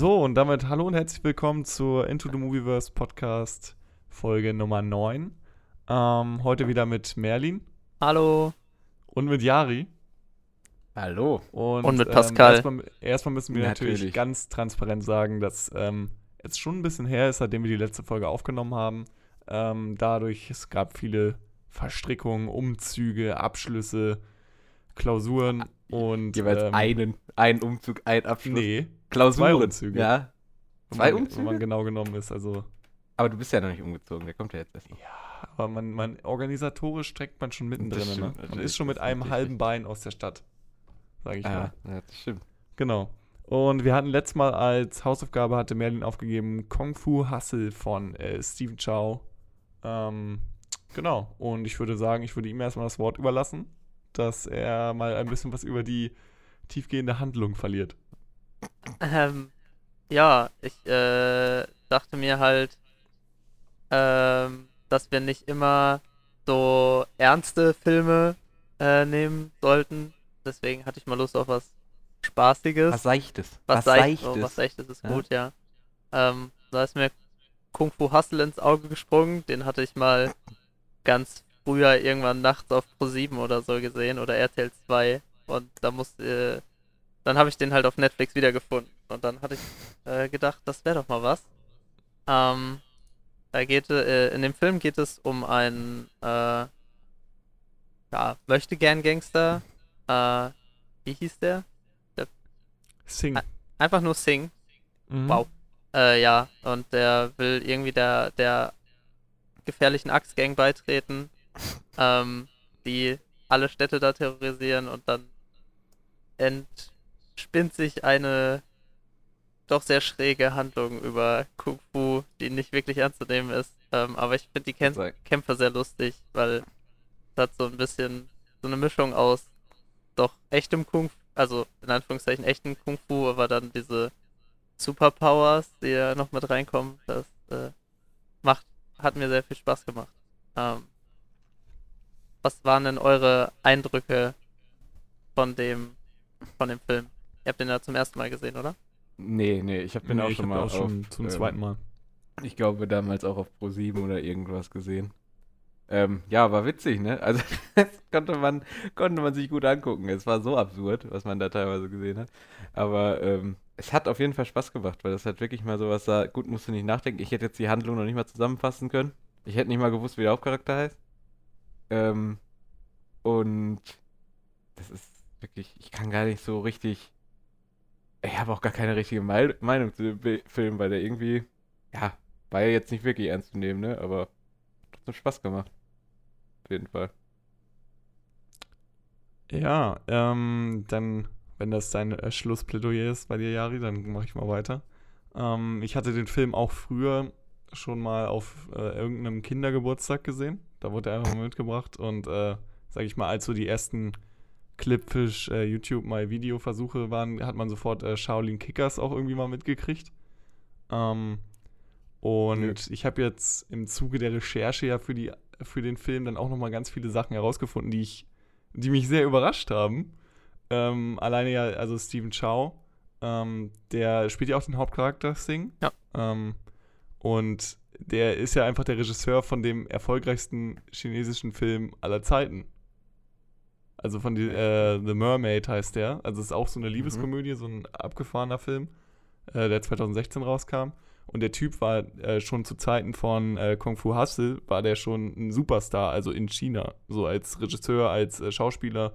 So, und damit hallo und herzlich willkommen zur Into the Movieverse Podcast Folge Nummer 9. Ähm, heute wieder mit Merlin Hallo. und mit Yari. Hallo. Und, Und mit Pascal. erstmal, erstmal müssen wir natürlich. Natürlich. ganz transparent sagen, dass ähm, es schon ein bisschen her ist, seitdem wir die letzte Folge aufgenommen haben. Ähm, dadurch, es gab viele Verstrickungen, Umzüge, Abschlüsse, Klausuren und. Jeweils ähm, einen, ein Umzug, ein Abschluss. Nee, Klausuren. zwei Umzüge. Ja. Zwei Umzüge? Wenn man genau genommen ist. Also, Aber du bist ja noch nicht umgezogen, der kommt ja jetzt erst. noch. aber man, man organisatorisch steckt man schon mittendrin. Ne? Man ist schon mit einem halben Bein aus der Stadt. Sag ich mal. Ah, ja, das stimmt. Genau. Und wir hatten letztes Mal als Hausaufgabe, hatte Merlin aufgegeben, Kung Fu Hustle von äh, Stephen Chow. Ähm, genau. Und ich würde sagen, ich würde ihm erstmal das Wort überlassen, dass er mal ein bisschen was über die tiefgehende Handlung verliert. Ähm, ja, ich äh, dachte mir halt, ähm, dass wir nicht immer so ernste Filme äh, nehmen sollten. Deswegen hatte ich mal Lust auf was Spaßiges. Was Seichtes. was, seicht, oh, was Seichtes ist Ja. gut, ja. Ähm, da ist mir Kung Fu Hustle ins Auge gesprungen. Den hatte ich mal ganz früher irgendwann nachts auf Pro7 oder so gesehen oder RTL 2. Und da musste, äh, dann habe ich den halt auf Netflix wiedergefunden. Und dann hatte ich äh, gedacht, das wäre doch mal was. Ähm, da geht, äh, in dem Film geht es um einen, äh, ja, möchte gern Gangster. Äh, wie hieß der? Sing. Ah, Einfach nur Sing. Mhm. Wow. Äh, ja, und der will irgendwie der, der gefährlichen Axtgang beitreten, ähm, die alle Städte da terrorisieren und dann entspinnt sich eine doch sehr schräge Handlung über Kung Fu, die nicht wirklich ernst zu nehmen ist. Ähm, aber ich finde die Kämp Kämpfe sehr lustig, weil es hat so ein bisschen so eine Mischung aus doch echtem Kung Fu, also in Anführungszeichen echten Kung Fu, aber dann diese Superpowers, die ja noch mit reinkommen, das äh, macht, hat mir sehr viel Spaß gemacht. Ähm, was waren denn eure Eindrücke von dem, von dem Film? Ihr habt den ja zum ersten Mal gesehen, oder? Nee, nee, ich habe den Nee, auch ich schon hab mal auch schon auf, zum ähm, zweiten Mal. Ich glaube damals auch auf Pro7 oder irgendwas gesehen. Ähm, ja, war witzig, ne? Also das konnte man, konnte man sich gut angucken. Es war so absurd, was man da teilweise gesehen hat. Aber ähm, es hat auf jeden Fall Spaß gemacht, weil das halt wirklich mal sowas sah. Gut, musst du nicht nachdenken. Ich hätte jetzt die Handlung noch nicht mal zusammenfassen können. Ich hätte nicht mal gewusst, wie der Hauptcharakter heißt. Ähm, und das ist wirklich, ich kann gar nicht so richtig. Ich habe auch gar keine richtige Mei- Meinung zu dem Film, weil der irgendwie, ja, war ja jetzt nicht wirklich ernst zu nehmen, ne? Aber hat trotzdem Spaß gemacht. Auf jeden Fall. Ja, ähm, dann, wenn das dein äh, Schlussplädoyer ist bei dir, Jari, dann mache ich mal weiter. Ähm, ich hatte den Film auch früher schon mal auf äh, irgendeinem Kindergeburtstag gesehen. Da wurde er einfach mitgebracht und, äh, sag ich mal, als so die ersten Clipfish, äh, YouTube mal Videoversuche waren, hat man sofort äh, Shaolin Kickers auch irgendwie mal mitgekriegt. Ähm, und Nö. ich habe jetzt im Zuge der Recherche ja für, die, für den Film dann auch noch mal ganz viele Sachen herausgefunden, die ich die mich sehr überrascht haben. Ähm, alleine ja, also Stephen Chow, ähm, der spielt ja auch den Hauptcharakter Sing. Ja. Ähm, und der ist ja einfach der Regisseur von dem erfolgreichsten chinesischen Film aller Zeiten. Also von die, äh, The Mermaid heißt der. Also es ist auch so eine Liebeskomödie, so ein abgefahrener Film, äh, der 2016 rauskam. Und der Typ war äh, schon zu Zeiten von äh, Kung Fu Hustle, war der schon ein Superstar, also in China. So als Regisseur, als äh, Schauspieler.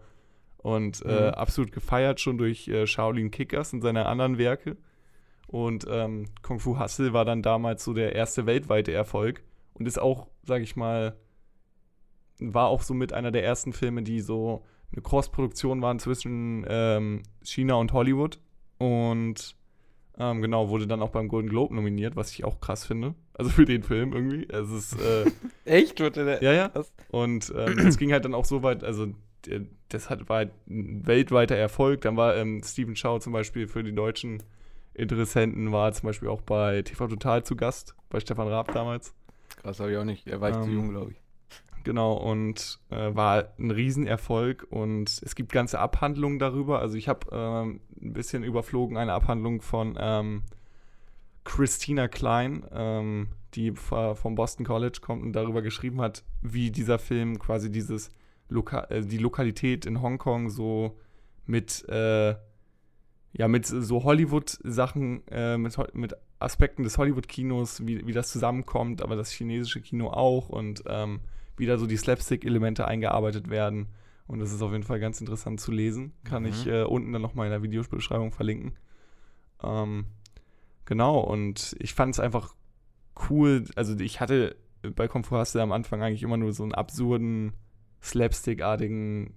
Und äh, Mhm. absolut gefeiert schon durch Shaolin Kickers und seine anderen Werke. Und ähm, Kung Fu Hustle war dann damals so der erste weltweite Erfolg. Und ist auch, sag ich mal, war auch so mit einer der ersten Filme, die so eine Cross-Produktion waren zwischen ähm, China und Hollywood. Und ähm, genau, wurde dann auch beim Golden Globe nominiert, was ich auch krass finde. Also für den Film irgendwie. Es ist, äh, Echt? Wurde der. ja, ja. Und ähm, es ging halt dann auch so weit, also das hat, war halt ein weltweiter Erfolg. Dann war ähm, Stephen Chow zum Beispiel für die deutschen Interessenten, war zum Beispiel auch bei TV Total zu Gast, bei Stefan Raab damals. Krass, habe ich auch nicht. Er war ich zu Ähm, jung, glaube ich. Genau, und äh, war ein Riesenerfolg und es gibt ganze Abhandlungen darüber. Also ich habe ähm, ein bisschen überflogen eine Abhandlung von ähm, Christina Klein, ähm, die vom Boston College kommt und darüber geschrieben hat, wie dieser Film quasi dieses Loka äh, die Lokalität in Hongkong so mit äh, ja mit so Hollywood-Sachen, äh, mit, mit Aspekten des Hollywood-Kinos, wie, wie das zusammenkommt, aber das chinesische Kino auch und ähm, wie da so die Slapstick-Elemente eingearbeitet werden. Und das ist auf jeden Fall ganz interessant zu lesen. Kann mhm. ich äh, unten dann nochmal in der Videobeschreibung verlinken. Ähm, genau, und ich fand es einfach cool. Also ich hatte bei du am Anfang eigentlich immer nur so einen absurden, slapstick-artigen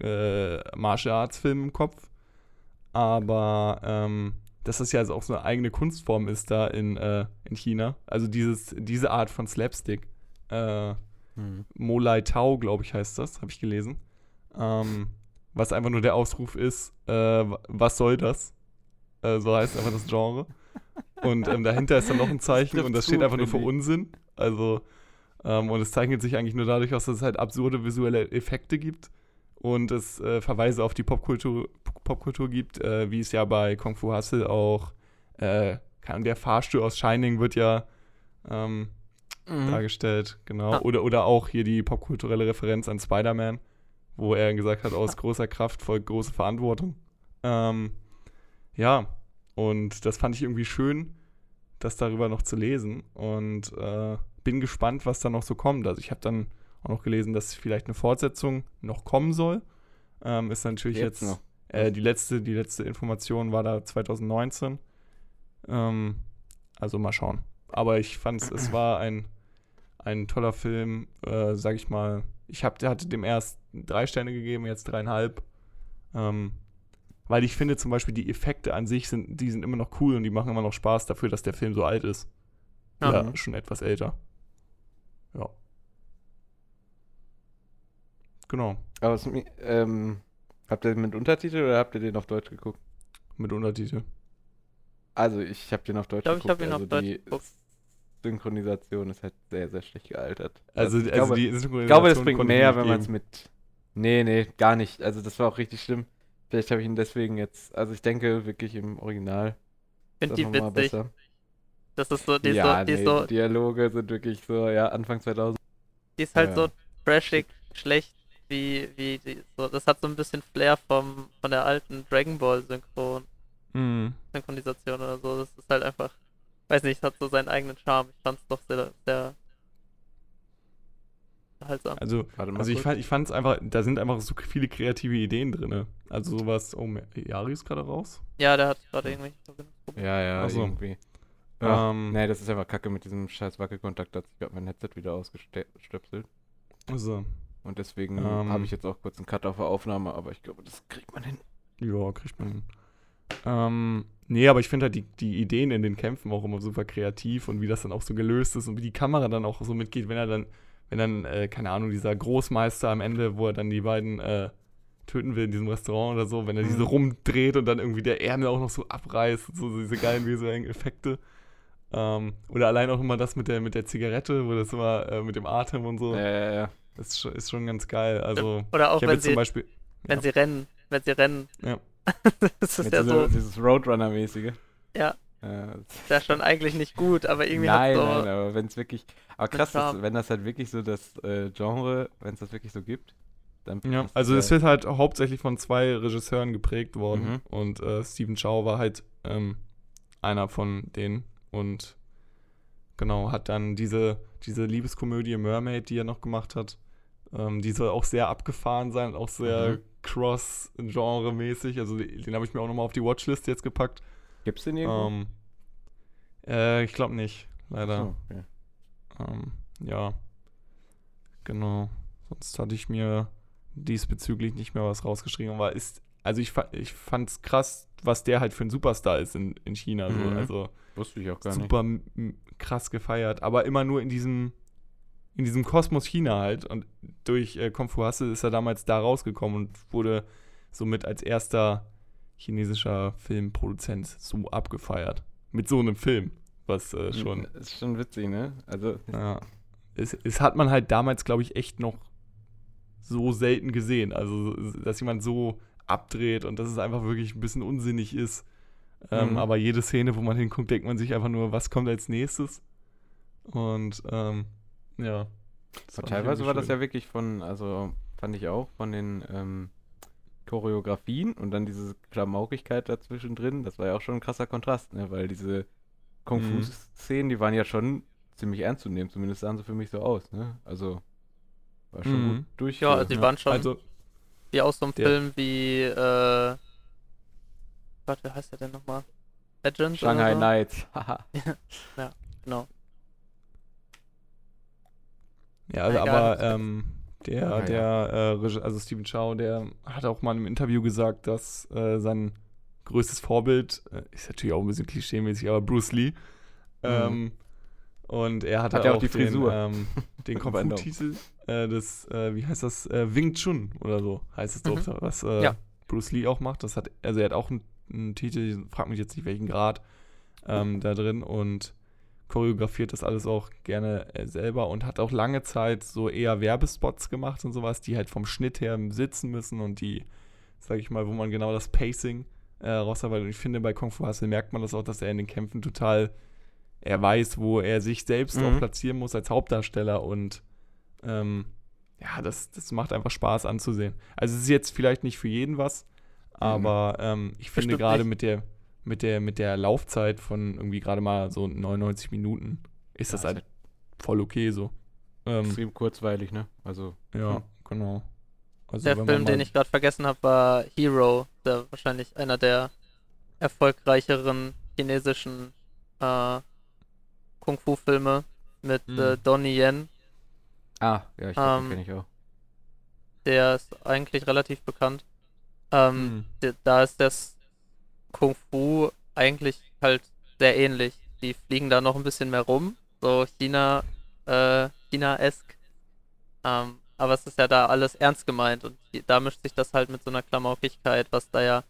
äh, Martial Arts-Film im Kopf. Aber ähm, dass das ja also auch so eine eigene Kunstform ist da in, äh, in China. Also dieses, diese Art von Slapstick. Äh, hm. Molai Tau, glaube ich, heißt das, habe ich gelesen. Ähm, was einfach nur der Ausruf ist, äh, was soll das? Äh, so heißt einfach das Genre. Und ähm, dahinter ist dann noch ein Zeichen das und das steht einfach nur für Unsinn. Also, ähm, und es zeichnet sich eigentlich nur dadurch aus, dass es halt absurde visuelle Effekte gibt und es äh, Verweise auf die Popkultur, Popkultur gibt, äh, wie es ja bei Kung Fu Hustle auch, äh, kann, der Fahrstuhl aus Shining wird ja ähm, mhm. dargestellt, genau. Ah. Oder, oder auch hier die popkulturelle Referenz an Spider-Man, wo er gesagt hat, aus großer Kraft folgt große Verantwortung. Ähm, ja, und das fand ich irgendwie schön, das darüber noch zu lesen und äh, bin gespannt, was da noch so kommt. Also ich habe dann auch noch gelesen, dass vielleicht eine Fortsetzung noch kommen soll. Ähm, ist natürlich jetzt, jetzt äh, die letzte, die letzte Information war da 2019. Ähm, also mal schauen. Aber ich fand es war ein, ein toller Film, äh, sag ich mal. Ich hab, hatte dem erst drei Sterne gegeben, jetzt dreieinhalb. Ähm, weil ich finde zum Beispiel die Effekte an sich sind, die sind immer noch cool und die machen immer noch Spaß dafür, dass der Film so alt ist. Ja, ja schon etwas älter. Ja. Genau. Aber es, ähm, habt ihr den mit Untertitel oder habt ihr den auf Deutsch geguckt? Mit Untertitel. Also ich habe den auf Deutsch ich glaub, geguckt. Ich habe ihn also auf Deutsch geguckt. Synchronisation ist halt sehr, sehr schlecht gealtert. Also, also, ich, also glaube, die Synchronisation ich glaube, das bringt mehr, wenn man es mit. Nee, nee, gar nicht. Also das war auch richtig schlimm. Vielleicht habe ich ihn deswegen jetzt. Also ich denke wirklich im Original. Finde die witzig. Besser. Das ist so, die ja, so, die nee, so. Die Dialoge sind wirklich so, ja, Anfang 2000. Die ist halt ja. so trashig schlecht wie, wie die, so, das hat so ein bisschen Flair vom, von der alten Dragon Ball Synchron. Mhm. Synchronisation oder so. Das ist halt einfach, weiß nicht, hat so seinen eigenen Charme. Ich fand es doch sehr, sehr unterhaltsam. Also, also ich fand ich fand es einfach, da sind einfach so viele kreative Ideen drin. Also sowas, oh, Yari ist gerade raus? Ja, der hat gerade irgendwie Ja, ja, also, irgendwie. Ja, ähm, nee, das ist einfach kacke mit diesem scheiß Wackelkontakt. Da hat sich gerade mein Headset wieder ausgestöpselt. Also. Und deswegen ähm, habe ich jetzt auch kurz einen Cut auf der Aufnahme, aber ich glaube, das kriegt man hin. Ja, kriegt man hin. Ähm, nee, aber ich finde halt die, die Ideen in den Kämpfen auch immer super kreativ und wie das dann auch so gelöst ist und wie die Kamera dann auch so mitgeht, wenn er dann wenn dann, äh, keine Ahnung, dieser Großmeister am Ende, wo er dann die beiden äh, töten will in diesem Restaurant oder so, wenn er diese mhm. rumdreht und dann irgendwie der Ärmel auch noch so abreißt, so, so diese geilen visuellen Effekte. Ähm, oder allein auch immer das mit der, mit der Zigarette, wo das immer äh, mit dem Atem und so. Ja, ja, ja. Das ist schon, ist schon ganz geil. Also, oder auch wenn sie, zum Beispiel, wenn ja. sie rennen, wenn sie rennen. Ja. das ist ja so. Dieses Roadrunner-mäßige. Ja. Ja, ist ja schon eigentlich nicht gut, aber irgendwie nein, so Nein, aber wenn es wirklich, aber krass, ist, wenn das halt wirklich so das äh, Genre, wenn es das wirklich so gibt, dann Ja, also es wird halt hauptsächlich von zwei Regisseuren geprägt worden mhm. und äh, Stephen Chow war halt ähm, einer von denen und genau, hat dann diese, diese Liebeskomödie Mermaid, die er noch gemacht hat, ähm, die soll auch sehr abgefahren sein, auch sehr mhm. cross-genre-mäßig, also den, den habe ich mir auch nochmal auf die Watchlist jetzt gepackt Gibt es den irgendwo? Ähm, äh, ich glaube nicht, leider. So, okay. ähm, ja. Genau. Sonst hatte ich mir diesbezüglich nicht mehr was rausgeschrieben, aber ist, also ich, ich fand es krass, was der halt für ein Superstar ist in, in China. Mhm. So. Also Wusste ich auch gar super nicht. krass gefeiert, aber immer nur in diesem, in diesem Kosmos China halt. Und durch äh, Kung Fu Hustle ist er damals da rausgekommen und wurde somit als erster chinesischer Filmproduzent so abgefeiert. Mit so einem Film, was äh, schon. Das ist schon witzig, ne? Also. Ja. Es, es hat man halt damals, glaube ich, echt noch so selten gesehen. Also, dass jemand so abdreht und dass es einfach wirklich ein bisschen unsinnig ist. Ähm, Mhm. Aber jede Szene, wo man hinguckt, denkt man sich einfach nur, was kommt als nächstes? Und ähm, ja. teilweise war das ja wirklich von, also fand ich auch von den ähm, Choreografien und dann diese Klamaukigkeit dazwischen drin, das war ja auch schon ein krasser Kontrast, ne? Weil diese Mhm. Kung-Fu-Szenen, die waren ja schon ziemlich ernst zu nehmen, zumindest sahen sie für mich so aus, ne? Also war schon Mhm. gut durch. Ja, also die waren schon Also, wie aus so einem der- Film wie, äh, Gott, wie heißt der denn nochmal? Legend? Shanghai? Nights. Haha. Genau. Ja, also, aber ähm, der, Ja, der, äh, Regi- also Stephen Chow, der hat auch mal im Interview gesagt, dass äh, sein größtes Vorbild, äh, ist natürlich auch ein bisschen klischeemäßig, aber Bruce Lee. Ähm, und er hatte Hat ja auch auch die den, Frisur. ähm, den. Fu-Titel äh, des, äh, wie heißt das, äh, Wing Chun oder so heißt es doch, Mhm. was äh, Ja. Bruce Lee auch macht. Das hat, also er hat auch einen, einen Titel, frag mich jetzt nicht welchen Grad ähm, da drin und choreografiert das alles auch gerne äh, selber und hat auch lange Zeit so eher Werbespots gemacht und sowas, die halt vom Schnitt her sitzen müssen und die, sag ich mal, wo man genau das Pacing äh, rausarbeitet. Und ich finde, bei Kung Fu Hustle merkt man das auch, dass er in den Kämpfen total, er weiß, wo er sich selbst Mhm. auch platzieren muss als Hauptdarsteller und ähm, ja, das, das macht einfach Spaß anzusehen. Also es ist jetzt vielleicht nicht für jeden was, aber ähm, ich finde gerade mit der, mit der, mit der Laufzeit von irgendwie gerade mal so 99 Minuten ist das Ja, ist halt voll okay so. Ähm, Extrem kurzweilig, ne? Also, ja, hm. genau. Also Der Film, den ich gerade vergessen habe, war Hero, der wahrscheinlich einer der erfolgreicheren chinesischen äh, Kung-Fu-Filme mit Hm. äh, Donnie Yen. ah, ja, ich Ähm, kenne ich auch. Der ist eigentlich relativ bekannt. Ähm, Hm. da ist das Kung Fu eigentlich halt sehr ähnlich. Die fliegen da noch ein bisschen mehr rum, so China, äh, China-esk. Ähm, aber es ist ja da alles ernst gemeint und da mischt sich das halt mit so einer Klamaukigkeit, was da ja,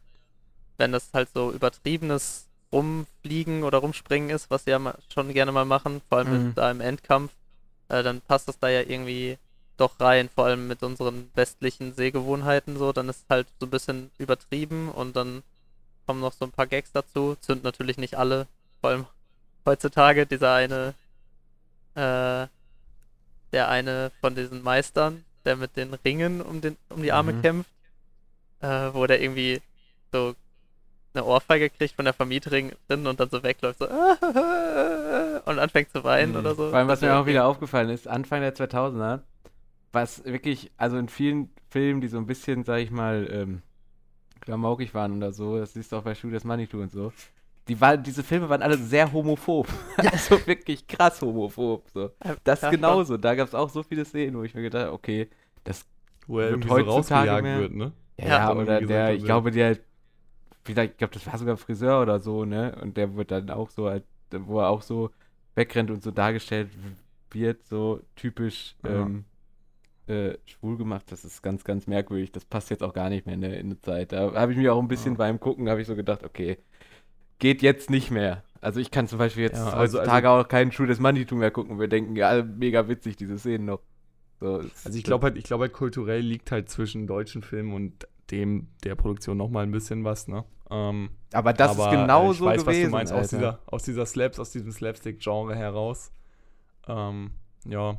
wenn das halt so übertriebenes Rumfliegen oder Rumspringen ist, was sie ja schon gerne mal machen, vor allem Mhm. mit, da im Endkampf, äh, dann passt das da ja irgendwie doch rein, vor allem mit unseren westlichen Sehgewohnheiten so, dann ist halt so ein bisschen übertrieben und dann kommen noch so ein paar Gags dazu, sind natürlich nicht alle, vor allem heutzutage dieser eine, äh, der eine von diesen Meistern, der mit den Ringen um, den, um die Arme Mhm. kämpft, äh, wo der irgendwie so eine Ohrfeige kriegt von der Vermieterin und dann so wegläuft, so und anfängt zu weinen Mhm. oder so. Vor allem, was Das mir auch wieder aufgefallen ist, Anfang der 2000er, was wirklich, also in vielen Filmen, die so ein bisschen, sag ich mal, ähm, klamaukig waren oder so, das siehst du auch bei Shoot As Money und so, die war, diese Filme waren alle sehr homophob. also wirklich krass homophob. So. Äh, Das ja, genauso. Da gab es auch so viele Szenen, wo ich mir gedacht habe, okay, das wo er wird irgendwie so heutzutage rausgejagt mehr- wird, ne? Ja, Ja. Oder der, gesagt, ich glaube, der, vielleicht, ich glaube, das war sogar Friseur oder so, ne? Und der wird dann auch so, halt, wo er auch so wegrennt und so dargestellt wird, so typisch Ja. ähm, äh, schwul gemacht. Das ist ganz, ganz merkwürdig. Das passt jetzt auch gar nicht mehr in der, in der Zeit. Da habe ich mir auch ein bisschen Ja. beim Gucken, habe ich so gedacht, okay, geht jetzt nicht mehr. Also ich kann zum Beispiel jetzt Ja, also- heutzutage auch keinen Schuh des Manitou mehr gucken. Wir denken, ja, mega witzig, diese Szenen noch. So, Also ich glaube halt, ich glaube halt kulturell liegt halt zwischen deutschen Filmen und dem der Produktion noch mal ein bisschen was, ne? Ähm, aber das aber, ist genau ich so weiß, gewesen. was du meinst, aus dieser, aus dieser Slaps, aus diesem Slapstick-Genre heraus. Ähm, ja,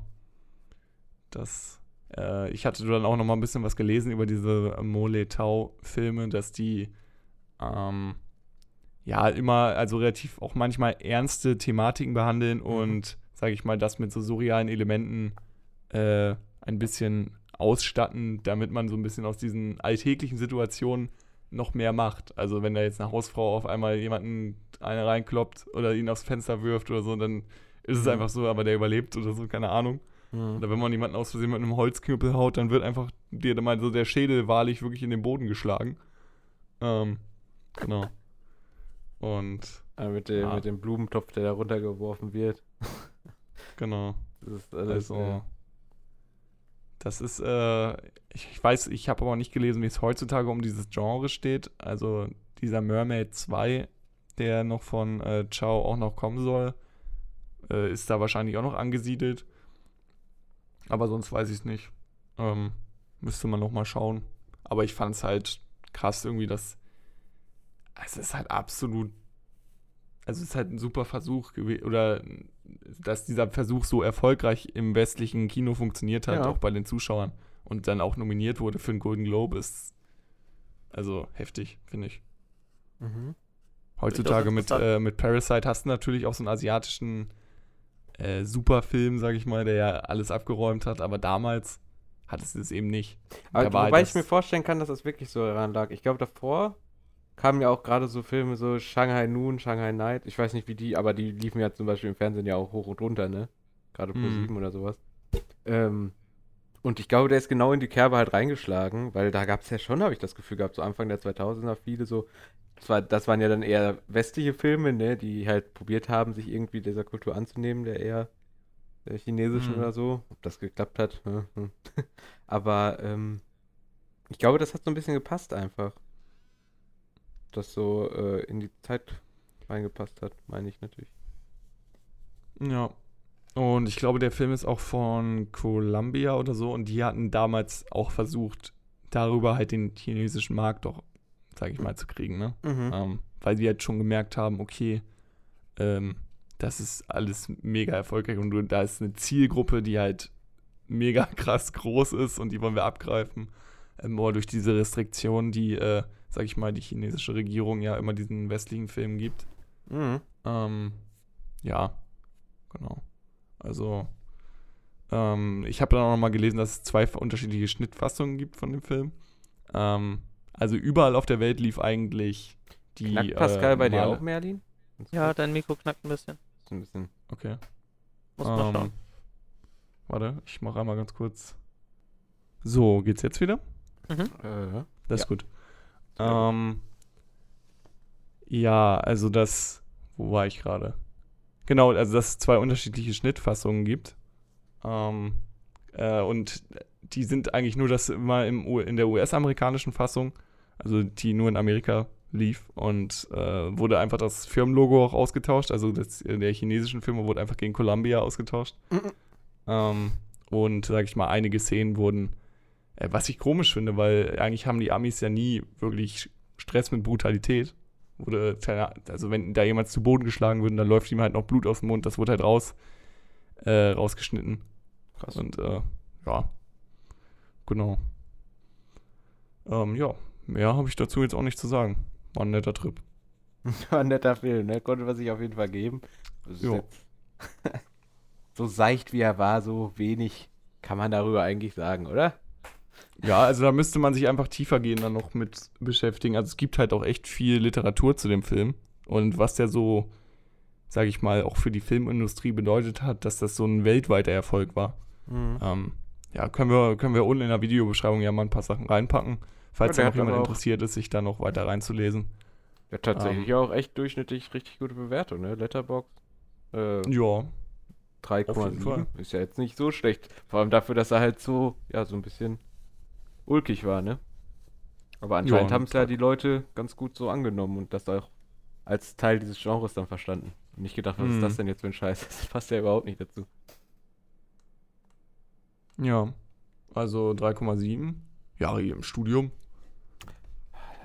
das, äh, ich hatte dann auch noch mal ein bisschen was gelesen über diese Mole Tau-Filme, dass die, ähm, ja, immer, also relativ auch manchmal ernste Thematiken behandeln Mhm. und, sage ich mal, das mit so surrealen Elementen äh, ein bisschen ausstatten, damit man so ein bisschen aus diesen alltäglichen Situationen noch mehr macht. Also wenn da jetzt eine Hausfrau auf einmal jemanden eine reinkloppt oder ihn aufs Fenster wirft oder so, dann ist es Mhm. einfach so, aber der überlebt oder so, keine Ahnung. Mhm. Oder wenn man jemanden aus Versehen mit einem Holzknüppel haut, dann wird einfach dir mal so der Schädel wahrlich wirklich in den Boden geschlagen. Ähm, genau. Und Ja, mit, dem, Ja. mit dem Blumentopf, der da runtergeworfen wird. genau. Das ist alles. Also, das ist, äh, ich, ich weiß, ich habe aber nicht gelesen, wie es heutzutage um dieses Genre steht. Also dieser Mermaid 2, der noch von äh, Chow auch noch kommen soll, äh, ist da wahrscheinlich auch noch angesiedelt. Aber sonst weiß ich es nicht. Ähm, müsste man noch mal schauen. Aber ich fand es halt krass irgendwie, dass es ist halt absolut also es ist halt ein super Versuch gewesen, oder dass dieser Versuch so erfolgreich im westlichen Kino funktioniert hat, Ja. auch bei den Zuschauern und dann auch nominiert wurde für den Golden Globe, ist also heftig, finde ich. Mhm. Heutzutage mit, äh, mit Parasite hast du natürlich auch so einen asiatischen äh, Superfilm, sag ich mal, der ja alles abgeräumt hat, aber damals hattest du es eben nicht. Aber war wobei halt ich mir vorstellen kann, dass das wirklich so daran lag. Ich glaube, davor kamen ja auch gerade so Filme, so Shanghai Noon, Shanghai Night. Ich weiß nicht, wie die, aber die liefen ja zum Beispiel im Fernsehen ja auch hoch und runter, ne? Gerade pro Mhm. 7 oder sowas. Ähm, und ich glaube, der ist genau in die Kerbe halt reingeschlagen, weil da gab es ja schon, habe ich das Gefühl gehabt, so Anfang der 2000er viele so. Das, war, das waren ja dann eher westliche Filme, ne? Die halt probiert haben, sich irgendwie dieser Kultur anzunehmen, der eher der chinesischen Mhm. oder so. Ob das geklappt hat, hm, hm. Aber ähm, ich glaube, das hat so ein bisschen gepasst einfach. Das so äh, in die Zeit reingepasst hat, meine ich natürlich. Ja. Und ich glaube, der Film ist auch von Columbia oder so und die hatten damals auch versucht, darüber halt den chinesischen Markt doch, sag ich mal, zu kriegen, ne? Ähm, weil sie halt schon gemerkt haben, okay, ähm, das ist alles mega erfolgreich und du, da ist eine Zielgruppe, die halt mega krass groß ist und die wollen wir abgreifen. Ähm, aber durch diese Restriktionen, die, äh, sag ich mal, die chinesische Regierung ja immer diesen westlichen Filmen gibt. Mhm. Ähm, ja, genau. Also, ähm, ich habe dann auch noch mal gelesen, dass es zwei unterschiedliche Schnittfassungen gibt von dem Film. Ähm, also überall auf der Welt lief eigentlich die. Knackt Pascal äh, bei dir auch, Merlin? Ja, dein Mikro knackt ein bisschen. Ist ein bisschen. Okay. Muss man Ähm, schauen. Warte, ich mache einmal ganz kurz. So, geht's jetzt wieder? Äh, Das Ja. ist gut. Ähm, ja, also das, wo war ich gerade? Genau, also dass es zwei unterschiedliche Schnittfassungen gibt. Ähm, äh, und die sind eigentlich nur das immer im, U- in der US-amerikanischen Fassung, also die nur in Amerika lief und äh, wurde einfach das Firmenlogo auch ausgetauscht, also das, der chinesischen Firma wurde einfach gegen Columbia ausgetauscht. Mhm. Ähm, und, sag ich mal, einige Szenen wurden äh, was ich komisch finde, weil eigentlich haben die Amis ja nie wirklich Stress mit Brutalität. Wurde, also wenn da jemand zu Boden geschlagen wird, dann läuft ihm halt noch Blut aus dem Mund, das wurde halt raus, äh, rausgeschnitten. krass. Und äh, ja, genau. Ähm, ja, mehr habe ich dazu jetzt auch nicht zu sagen. War ein netter Trip. War ein netter Film, ne? Konnte man sich auf jeden Fall geben. Jo. so seicht wie er war, so wenig kann man darüber eigentlich sagen, oder? Ja, also da müsste man sich einfach tiefer gehen dann noch mit beschäftigen. Also es gibt halt auch echt viel Literatur zu dem Film. Und was der so, sage ich mal, auch für die Filmindustrie bedeutet hat, dass das so ein weltweiter Erfolg war. Mhm. Ähm, ja, können wir, können wir unten in der Videobeschreibung ja mal ein paar Sachen reinpacken, falls Ja, da noch jemand interessiert ist, sich da noch weiter reinzulesen. Ja, tatsächlich Ähm. auch echt durchschnittlich richtig gute Bewertung, ne? Letterbox. Äh, Ja, jeden Fall. 3,7 ist ja jetzt nicht so schlecht. Vor allem dafür, dass er halt so, ja, so ein bisschen ulkig war, ne? Aber anscheinend Ja, haben es ja die Leute ganz gut so angenommen und das auch als Teil dieses Genres dann verstanden. Und nicht gedacht, was Mhm. ist das denn jetzt für ein Scheiß? Das passt ja überhaupt nicht dazu. ja. Also 3,7. Ja, hier im Studium.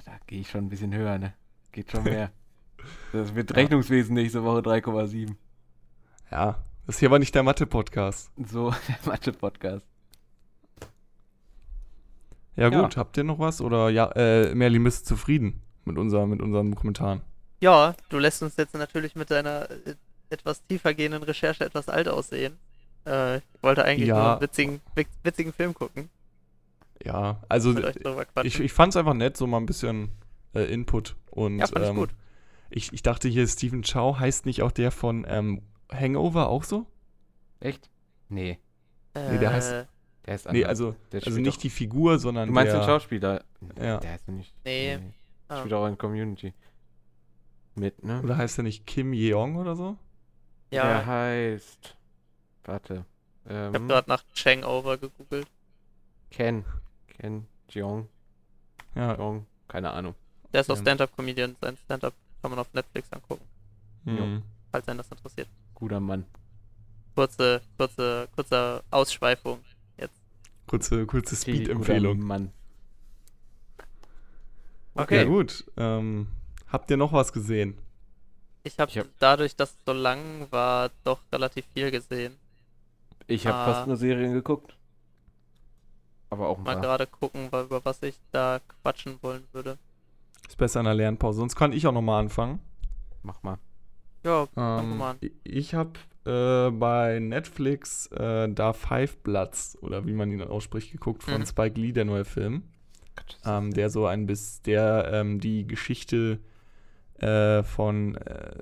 Da gehe ich schon ein bisschen höher, ne? Geht schon mehr. Das wird Rechnungswesen nächste Woche 3,7. Ja, das hier war nicht der Mathe-Podcast. So, der Mathe-Podcast. Ja, Ja. gut, habt ihr noch was? Oder ja, äh, Merlin, bist du zufrieden mit, unser, mit unseren Kommentaren? Ja, du lässt uns jetzt natürlich mit deiner äh, etwas tiefer gehenden Recherche etwas alt aussehen. Äh, ich wollte eigentlich Ja. nur einen witzigen, witz- witzigen Film gucken. Ja, also ich, ich fand es einfach nett, so mal ein bisschen äh, Input. Und ja, fand ich ähm, gut. Ich, ich dachte hier, Stephen Chow heißt nicht auch der von ähm, Hangover auch so? Echt? Nee, nee, der heißt- Äh, der ist Nee, also, Der also nicht die Figur, sondern Du meinst der, den Schauspieler? Ja. Der ist nicht. Nee. Der ah, spielt auch in Community. Mit, ne? Oder heißt der nicht Kim Yeong oder so? Der ja, heißt. Warte. ich habe Ähm, gerade nach Changover gegoogelt. Ken. Ken Jeong. Ja. Jeong. Keine Ahnung. Der ist auch. Stand-Up-Comedian. Sein Stand-Up kann man auf Netflix angucken, Hm. falls einen das interessiert. Guter Mann. Kurze, kurze, kurze Ausschweifung. Kurze, kurze Speed-Empfehlung. Mann. Ja Okay. gut. Ähm, habt ihr noch was gesehen? Ich habe hab- dadurch, dass es so lang war, doch relativ viel gesehen. Ich habe Ah. fast nur Serien geguckt. Aber auch ein Mal paar. gerade gucken, über was ich da quatschen wollen würde. Ist besser in der Lernpause. Sonst kann ich auch nochmal anfangen. Mach mal. Ja, Ähm, mal an. ich habe äh, bei Netflix äh, da Five Bloods oder wie man ihn ausspricht geguckt von Mhm. Spike Lee, der neue Film, ähm, der so ein bisschen, der ähm, die Geschichte äh, von, äh,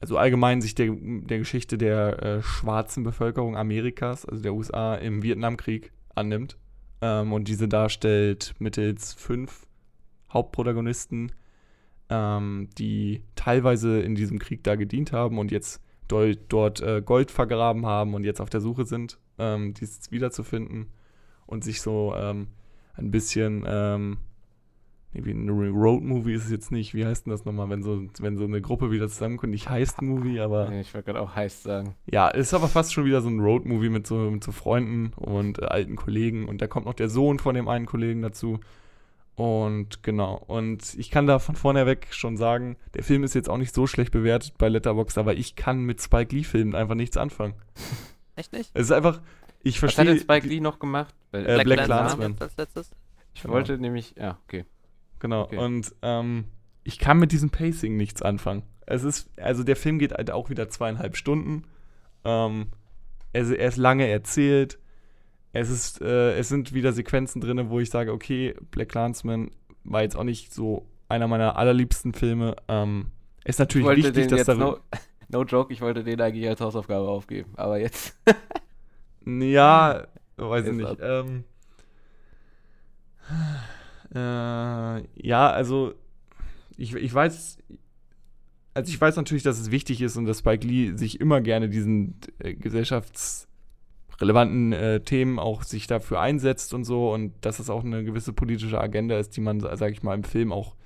also allgemein sich der, der Geschichte der äh, schwarzen Bevölkerung Amerikas, also der USA im Vietnamkrieg annimmt ähm, und diese darstellt mittels fünf Hauptprotagonisten, ähm, die teilweise in diesem Krieg da gedient haben und jetzt dort, dort äh, Gold vergraben haben und jetzt auf der Suche sind, ähm, dies wiederzufinden und sich so ähm, ein bisschen, ähm, nee, wie ein Road-Movie ist es jetzt nicht, wie heißt denn das nochmal, wenn so, wenn so eine Gruppe wieder zusammenkommt, nicht Heist-Movie, aber Nee, Ich wollte gerade auch heiß sagen. ja, ist aber fast schon wieder so ein Road-Movie mit so, mit so Freunden und äh, alten Kollegen. Und da kommt noch der Sohn von dem einen Kollegen dazu. Und genau. Und ich kann da von vorne weg schon sagen, der Film ist jetzt auch nicht so schlecht bewertet bei Letterboxd, aber ich kann mit Spike Lee-Filmen einfach nichts anfangen. Echt nicht? Es ist einfach, ich Was hat verstehe. denn Spike Lee noch gemacht? Weil Äh, Black Klansman. jetzt als letztes. ich genau. wollte nämlich, ja, okay. Genau. Okay. Und ähm, ich kann mit diesem Pacing nichts anfangen. Es ist, also der Film geht halt auch wieder zweieinhalb Stunden. Ähm, er, er ist lange erzählt. Es ist, äh, es sind wieder Sequenzen drin, wo ich sage, okay, Black Clansman war jetzt auch nicht so einer meiner allerliebsten Filme. Ähm, ist Ich natürlich wichtig, dass da no, no joke, ich wollte den eigentlich als Hausaufgabe aufgeben. Aber jetzt, Ja, weiß ich nicht. Ähm, äh, ja, also ich, ich weiß, also ich weiß natürlich, dass es wichtig ist und dass Spike Lee sich immer gerne diesen äh, gesellschaftsrelevanten äh, Themen auch sich dafür einsetzt und so und dass es auch eine gewisse politische Agenda ist, die man, sag ich mal, im Film auch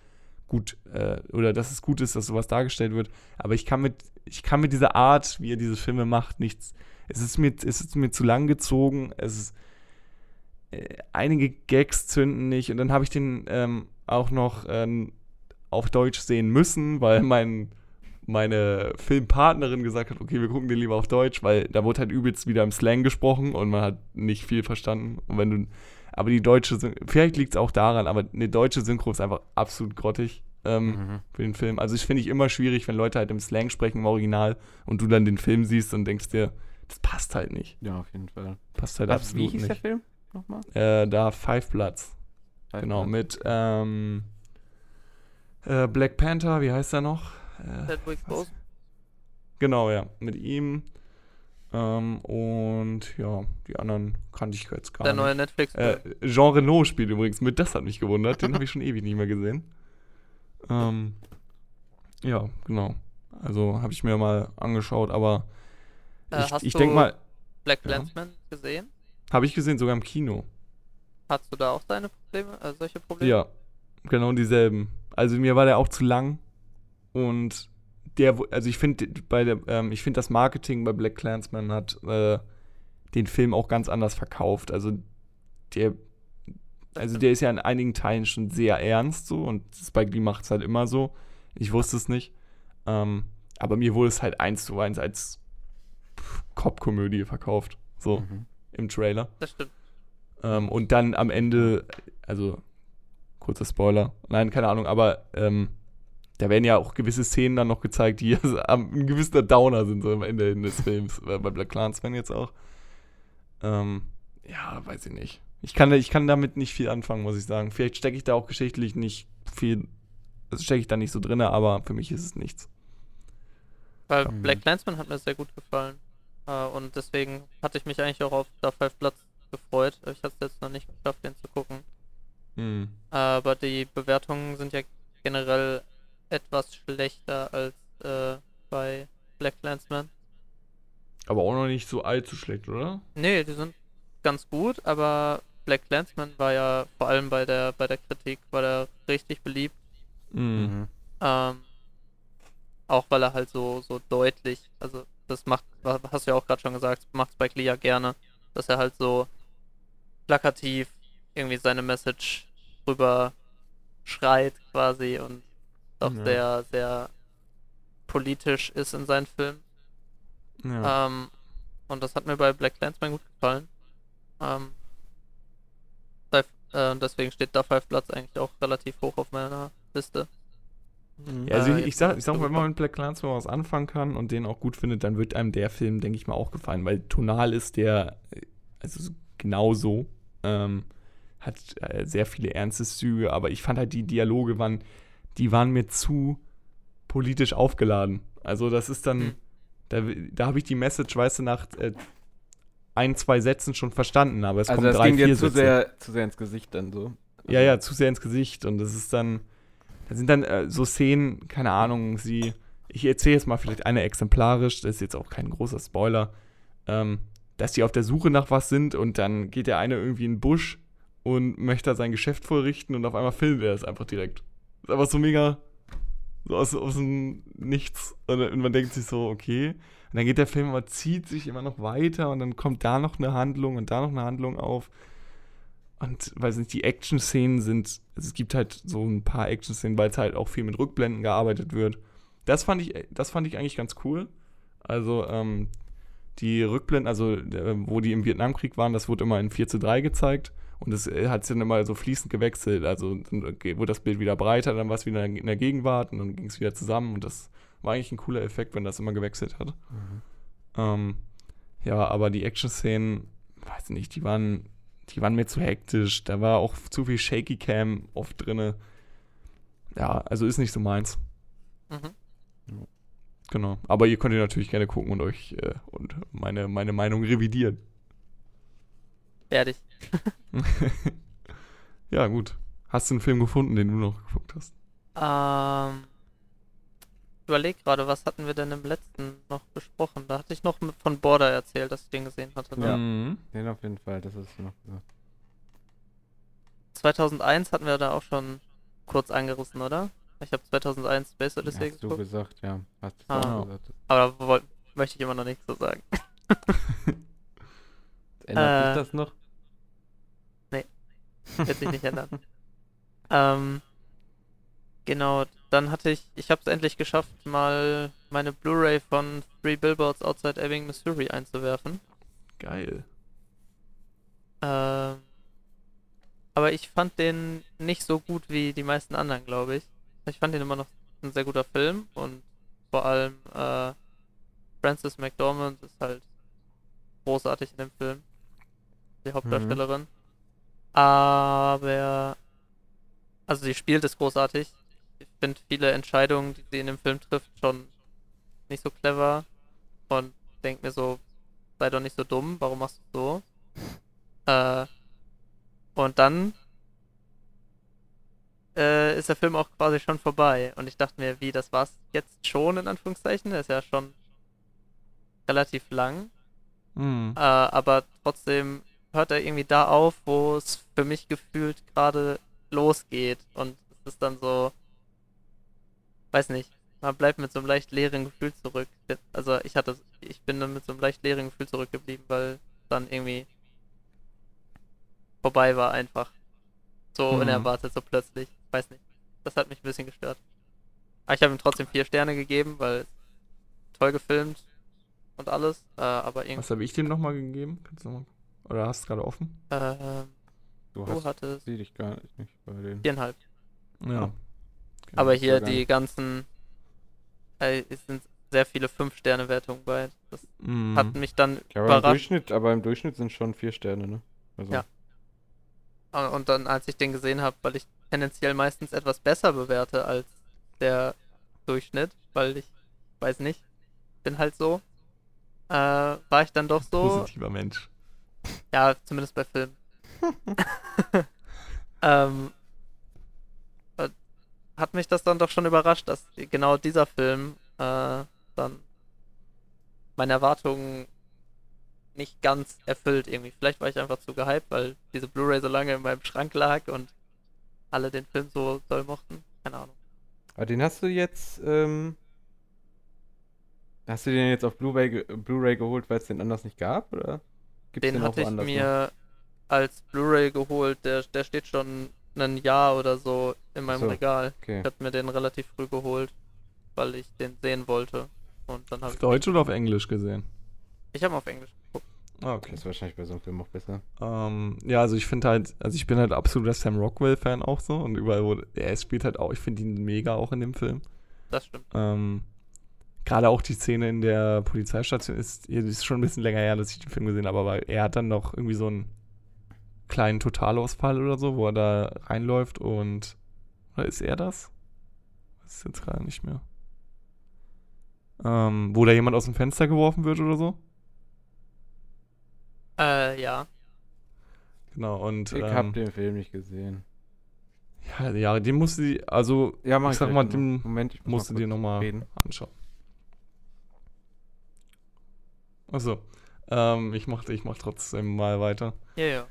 gut äh, oder dass es gut ist, dass sowas dargestellt wird. Aber ich kann mit, ich kann mit dieser Art, wie er diese Filme macht, nichts es ist mir, es ist mir zu lang gezogen. Es ist, äh, einige Gags zünden nicht. Und dann habe ich den ähm, auch noch ähm, auf Deutsch sehen müssen, weil mein, meine Filmpartnerin gesagt hat, okay, wir gucken den lieber auf Deutsch, weil da wurde halt übelst wieder im Slang gesprochen und man hat nicht viel verstanden. Und wenn du, aber die deutsche, vielleicht liegt es auch daran, aber eine deutsche Synchro ist einfach absolut grottig ähm, Mhm. für den Film. Also ich finde ich immer schwierig, wenn Leute halt im Slang sprechen, im Original, und du dann den Film siehst und denkst dir, das passt halt nicht. ja, auf jeden Fall. Passt halt Was, wie absolut hieß der nicht. Film nochmal? Äh, da Five Bloods. Genau, mit ähm, äh, Black Panther, wie heißt er noch? Äh, Chadwick was- Boseman. Genau, ja, mit ihm. Ähm, und ja, die anderen kannte ich jetzt gar Der nicht. neue netflix Äh, Jean Renault spielt übrigens mit, das hat mich gewundert. Den habe ich schon ewig nicht mehr gesehen. Ähm, ja, genau. Also habe ich mir mal angeschaut, aber Äh, ich, ich denke mal, Black ja. Clansman gesehen? habe ich gesehen, sogar im Kino. Hast du da auch deine Probleme, äh, solche Probleme? Ja, genau dieselben. Also mir war der auch zu lang und der, also ich finde bei der, ähm, ich finde das Marketing bei Black Clansman hat äh, den Film auch ganz anders verkauft. Also der, also der ist ja in einigen Teilen schon sehr ernst so und Spike Lee macht es halt immer so. Ich wusste es nicht. Ähm, aber mir wurde es halt eins zu eins als Cop-Komödie verkauft. So Mhm. im Trailer. Das stimmt. Ähm, und dann am Ende, also kurzer Spoiler, nein, keine Ahnung, aber ähm, da werden ja auch gewisse Szenen dann noch gezeigt, die also, am- ein gewisser Downer sind so am Ende des Films, bei Black Clansman jetzt auch. Ähm, ja, weiß ich nicht. Ich kann, ich kann damit nicht viel anfangen, muss ich sagen. Vielleicht stecke ich da auch geschichtlich nicht viel, also stecke ich da nicht so drin, aber für mich ist es nichts. Weil Mhm. Black Clansman hat mir sehr gut gefallen. Äh, und deswegen hatte ich mich eigentlich auch auf da Five Platz gefreut. Ich hatte es jetzt noch nicht geschafft, den zu gucken. Hm. Aber die Bewertungen sind ja generell etwas schlechter als äh, bei Black Clansman. Aber auch noch nicht so allzu schlecht, oder? Nee, die sind ganz gut, aber Black Clansman war ja vor allem bei der bei der Kritik war der richtig beliebt. Hm. Mhm. Ähm, auch weil er halt so, so deutlich, also das macht, hast du ja auch gerade schon gesagt, macht Spike Lee ja gerne, dass er halt so plakativ irgendwie seine Message rüber schreit quasi und auch Ja. sehr, sehr politisch ist in seinen Filmen. Ja. Ähm, und das hat mir bei Black Clansman gut gefallen. Ähm, äh, und deswegen steht da Five Bloods eigentlich auch relativ hoch auf meiner Liste. Ja, also Äh, ich, ich sag, ich sag mal, wenn man mit Black Clansman was anfangen kann und den auch gut findet, dann wird einem der Film, denke ich mal, auch gefallen, weil tonal ist der, äh, also so- genau so, ähm, hat äh, sehr viele ernste Züge, aber ich fand halt die Dialoge waren, die waren mir zu politisch aufgeladen. Also das ist dann, Hm. da, da habe ich die Message, weißt du, nach äh, ein, zwei Sätzen schon verstanden, aber es also kommen das drei, ging vier dir zu Sätze. sehr, zu sehr ins Gesicht dann so. Ja, ja, zu sehr ins Gesicht. Und das ist dann, da sind dann äh, so Szenen, keine Ahnung, sie, ich erzähle jetzt mal vielleicht eine exemplarisch, das ist jetzt auch kein großer Spoiler, ähm, dass die auf der Suche nach was sind und dann geht der eine irgendwie in den Busch und möchte da sein Geschäft vorrichten und auf einmal filmt er es einfach direkt. Einfach so mega, so aus, aus dem Nichts. Und, man denkt sich so, okay. Und dann geht der Film aber zieht sich immer noch weiter und dann kommt da noch eine Handlung und da noch eine Handlung auf. Und weiß nicht, die Action-Szenen sind, also es gibt halt so ein paar Action-Szenen, weil es halt auch viel mit Rückblenden gearbeitet wird. Das fand ich, das fand ich eigentlich ganz cool. Also, ähm, die Rückblenden, also wo die im Vietnamkrieg waren, das wurde immer in 4 zu 3 gezeigt. Und es äh, hat sich dann immer so fließend gewechselt. Also wurde das Bild wieder breiter, dann war es wieder in der Gegenwart und dann ging es wieder zusammen. Und das war eigentlich ein cooler Effekt, wenn das immer gewechselt hat. Ähm, ja, aber die Action-Szenen, weiß nicht, die waren, die waren mir zu hektisch. Da war auch zu viel Shaky Cam oft drinne. Ja, also ist nicht so meins. Mhm. Genau. Aber ihr könnt ihr natürlich gerne gucken und euch äh, und meine, meine Meinung revidieren. Fertig. ja, gut. Hast du einen Film gefunden, den du noch geguckt hast? Ähm, ich überleg gerade, was hatten wir denn im letzten noch besprochen? Da hatte ich noch mit- von Border erzählt, dass ich den gesehen hatte. Ne? Ja. Mhm. Den auf jeden Fall, das ist noch gesagt. 2001 hatten wir da auch schon kurz angerissen, oder? Ich habe 2001 Space Odyssey Hast du geguckt, gesagt, ja. Hast du Ah. gesagt. aber da möchte ich immer noch nichts so sagen. Ändert Äh. sich das noch? Wird sich nicht ändern. ähm, genau, dann hatte ich, ich habe es endlich geschafft, mal meine Blu-ray von Three Billboards Outside Ebbing, Missouri einzuwerfen. Geil. Ähm, aber ich fand den nicht so gut wie die meisten anderen, glaube ich. Ich fand den immer noch ein sehr guter Film und vor allem äh, Frances McDormand ist halt großartig in dem Film. Die Hauptdarstellerin. Aber also sie spielt es großartig. Ich finde viele Entscheidungen, die sie in dem Film trifft, schon nicht so clever und denk mir so, sei doch nicht so dumm, warum machst du so? Äh, und dann äh, ist der Film auch quasi schon vorbei. Und ich dachte mir, wie, das war's jetzt schon, in Anführungszeichen? Der ist ja schon relativ lang. Mhm. Äh, aber trotzdem hört er irgendwie da auf, wo es für mich gefühlt gerade losgeht. Und es ist dann so, weiß nicht, man bleibt mit so einem leicht leeren Gefühl zurück. Also ich hatte, ich bin dann mit so einem leicht leeren Gefühl zurückgeblieben, weil dann irgendwie vorbei war einfach. So Mhm. unerwartet, so plötzlich. Weiß nicht. Das hat mich ein bisschen gestört. Aber ich habe ihm trotzdem vier Sterne gegeben, weil toll gefilmt und alles. Äh, aber irgendwie. Was habe ich dem nochmal gegeben? Kannst du noch mal, oder hast du gerade offen? Ähm, Du du hast hattest sie dich gar nicht, nicht bei den. viereinhalb. Ja. Aber ist ja hier die nicht- ganzen, äh, es sind sehr viele 5-Sterne-Wertungen bei. Das Mhm. hat mich dann Ja, aber im überrascht. Durchschnitt, aber im Durchschnitt sind schon vier Sterne, ne? Also, Ja. Und und dann, als ich den gesehen habe, weil ich tendenziell meistens etwas besser bewerte als der Durchschnitt, weil ich weiß nicht, bin halt so, äh, war ich dann doch so, Positiver Mensch. Ja, zumindest bei Filmen. ähm, äh, hat mich das dann doch schon überrascht, dass genau dieser Film äh, dann meine Erwartungen nicht ganz erfüllt irgendwie. Vielleicht war ich einfach zu gehypt, weil diese Blu-ray so lange in meinem Schrank lag und alle den Film so doll mochten. Keine Ahnung. Aber den hast du jetzt, ähm, hast du den jetzt auf Blu-ray Blu-ray geholt, weil es den anders nicht gab, oder? Gibt's Den hatte ich mir als Blu-ray geholt. Der, der steht schon ein Jahr oder so in meinem so. Regal. noch? Okay. Ich habe mir den relativ früh geholt. weil ich den sehen wollte. Und dann habe Auf ich. Deutsch oder auf Englisch gesehen? Ich habe auf Englisch geguckt. Ah, okay. Das ist wahrscheinlich bei so einem Film auch besser. Ähm, ja, also ich finde halt, also ich bin halt absoluter Sam Rockwell-Fan auch so und überall, wo er spielt halt auch, ich finde ihn mega auch in dem Film. Das stimmt. Ähm, Gerade auch die Szene in der Polizeistation ist, ist schon ein bisschen länger her, dass ich den Film gesehen habe, aber er hat dann noch irgendwie so einen kleinen Totalausfall oder so, wo er da reinläuft und. Oder ist er das? Das ist jetzt gerade nicht mehr. Ähm, wo da jemand aus dem Fenster geworfen wird oder so. Äh, ja. Genau, und. Ich ähm, habe den Film nicht gesehen. ja, ja, den musst du, die- also Ja, mach Ich sag mal, den Moment, ich muss musst du mal dir nochmal anschauen. Achso, ähm, ich mach, ich mach trotzdem mal weiter. Ja, ja.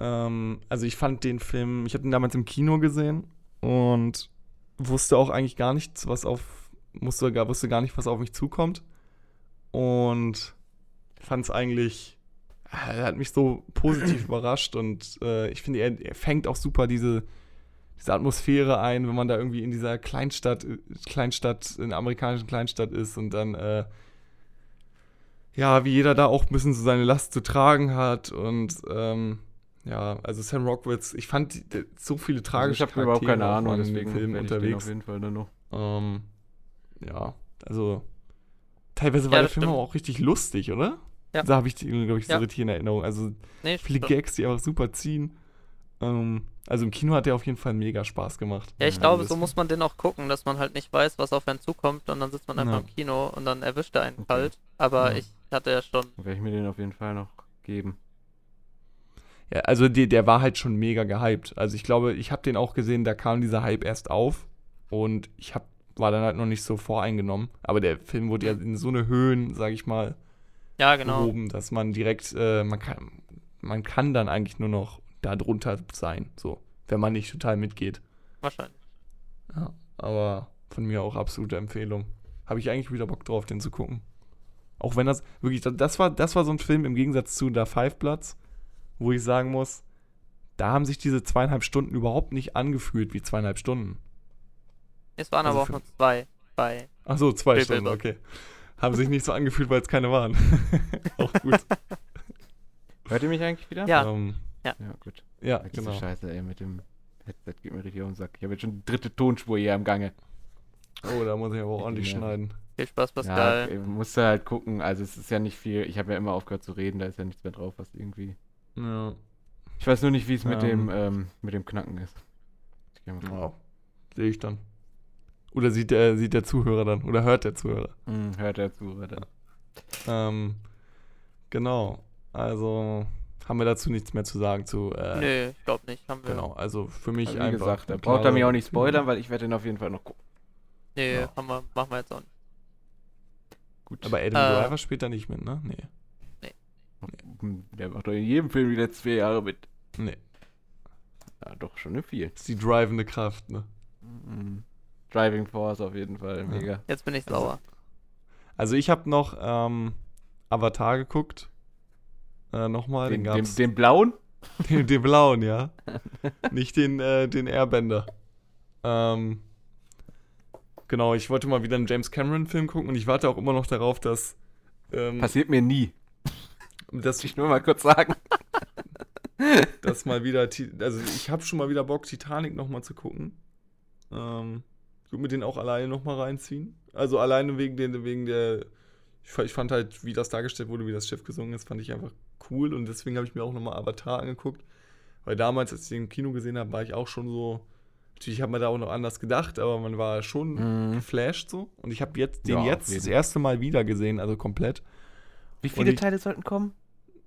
Ähm, also ich fand den Film, ich habe den damals im Kino gesehen und wusste auch eigentlich gar nichts, was auf, musste, gar, wusste gar nicht, was auf mich zukommt. Und fand es eigentlich, äh, er hat mich so positiv überrascht und äh, ich finde, er, er fängt auch super diese, diese Atmosphäre ein, wenn man da irgendwie in dieser Kleinstadt, äh, Kleinstadt, in der amerikanischen Kleinstadt ist und dann, äh, ja, wie jeder da auch ein bisschen so seine Last zu tragen hat und ähm, ja, also Sam Rockwitz, ich fand so viele Also tragische ich habe überhaupt keine Ahnung, deswegen Film werde ich den auf unterwegs. jeden Fall dann noch. Ähm, ja, also teilweise Ja, war der Film stimmt. auch richtig lustig, oder? Ja. Da habe ich die, glaube ich, so Ja. richtig in Erinnerung. Also Nee, viele stimmt. Gags, die einfach super ziehen. Ähm, also im Kino hat der auf jeden Fall mega Spaß gemacht. Ja, ich Also glaube, so muss man den auch gucken, dass man halt nicht weiß, was auf einen zukommt und dann sitzt man einfach Ja. im Kino und dann erwischt er einen Okay. kalt. Aber Ja. ich hatte ja schon. Dann werde ich mir den auf jeden Fall noch geben. Ja, also die, der war halt schon mega gehypt. Also ich glaube, ich habe den auch gesehen, da kam dieser Hype erst auf und ich hab, war dann halt noch nicht so voreingenommen. Aber der Film wurde ja in so eine Höhen, sage ich mal, Ja, genau. gehoben, dass man direkt, äh, man kann, man kann dann eigentlich nur noch da drunter sein, so, wenn man nicht total mitgeht. Wahrscheinlich. Ja, aber von mir auch absolute Empfehlung. Habe ich eigentlich wieder Bock drauf, den zu gucken. Auch wenn das wirklich, das war, das war so ein Film im Gegensatz zu Da Five Bloods, wo ich sagen muss, da haben sich diese zweieinhalb Stunden überhaupt nicht angefühlt wie zweieinhalb Stunden. Es waren Also aber auch nur zwei bei. Ach so, zwei Bill Stunden, Billboard. okay. Haben sich nicht so angefühlt, weil es keine waren. auch gut. Hört ihr mich eigentlich wieder? Ja. Ähm, Ja, gut. ja, Diese genau. Scheiße, ey, mit dem Headset geht mir richtig auf den Sack. Ich habe jetzt schon die dritte Tonspur hier am Gange. Oh, da muss ich aber auch ordentlich Ja. schneiden. Viel Spaß, Ja, Pascal. ey, musst du halt gucken. Also es ist ja nicht viel. Ich habe ja immer aufgehört zu reden, da ist ja nichts mehr drauf, was irgendwie. Ja. Ich weiß nur nicht, wie es mit Ähm. dem ähm, mit dem Knacken ist. Ich geh mal gucken. Ja, sehe ich dann. Oder sieht der, sieht der Zuhörer dann? Oder hört der Zuhörer? Hm, hört er zu, hört er. Ähm, genau. Also haben wir dazu nichts mehr zu sagen zu. Äh, Nö, ich glaube nicht. Haben wir. Genau, also für mich Aber wie einfach. gesagt, da braucht er mich auch nicht spoilern, weil ich werde ihn auf jeden Fall noch gucken. Nee, Ja. haben wir, machen wir jetzt auch nicht. Gut. Aber Adam Äh. Driver spielt da nicht mit, ne? Nee. Hm, der macht doch in jedem Film die letzten vier Jahre mit. Nee. Ja, doch, schon eine viel. Das ist die drivende Kraft, ne? Mhm. Driving Force auf jeden Fall, mega. Jetzt bin ich Also- sauer. Also ich habe noch ähm, Avatar geguckt. Äh, Nochmal, den, Den, den, gab's. den blauen? Den, den blauen, ja. Nicht den, äh, den Airbender. Ähm, genau, ich wollte mal wieder einen James Cameron-Film gucken und ich warte auch immer noch darauf, dass. Ähm, Passiert mir nie. dass Muss ich nur mal kurz sagen. dass mal wieder. Also, ich habe schon mal wieder Bock, Titanic nochmal zu gucken. Ähm, ich würde mir den auch alleine nochmal reinziehen. Also, alleine wegen, den, wegen der. Ich fand halt, wie das dargestellt wurde, wie das Schiff gesungen ist, fand ich einfach cool und deswegen habe ich mir auch nochmal Avatar angeguckt. Weil damals, als ich den im Kino gesehen habe, war ich auch schon so. Natürlich hat man da auch noch anders gedacht, aber man war schon Mhm. geflasht so. Und ich habe jetzt den Ja, jetzt das erste Mal wieder gesehen, also komplett. Wie viele ich- Teile sollten kommen?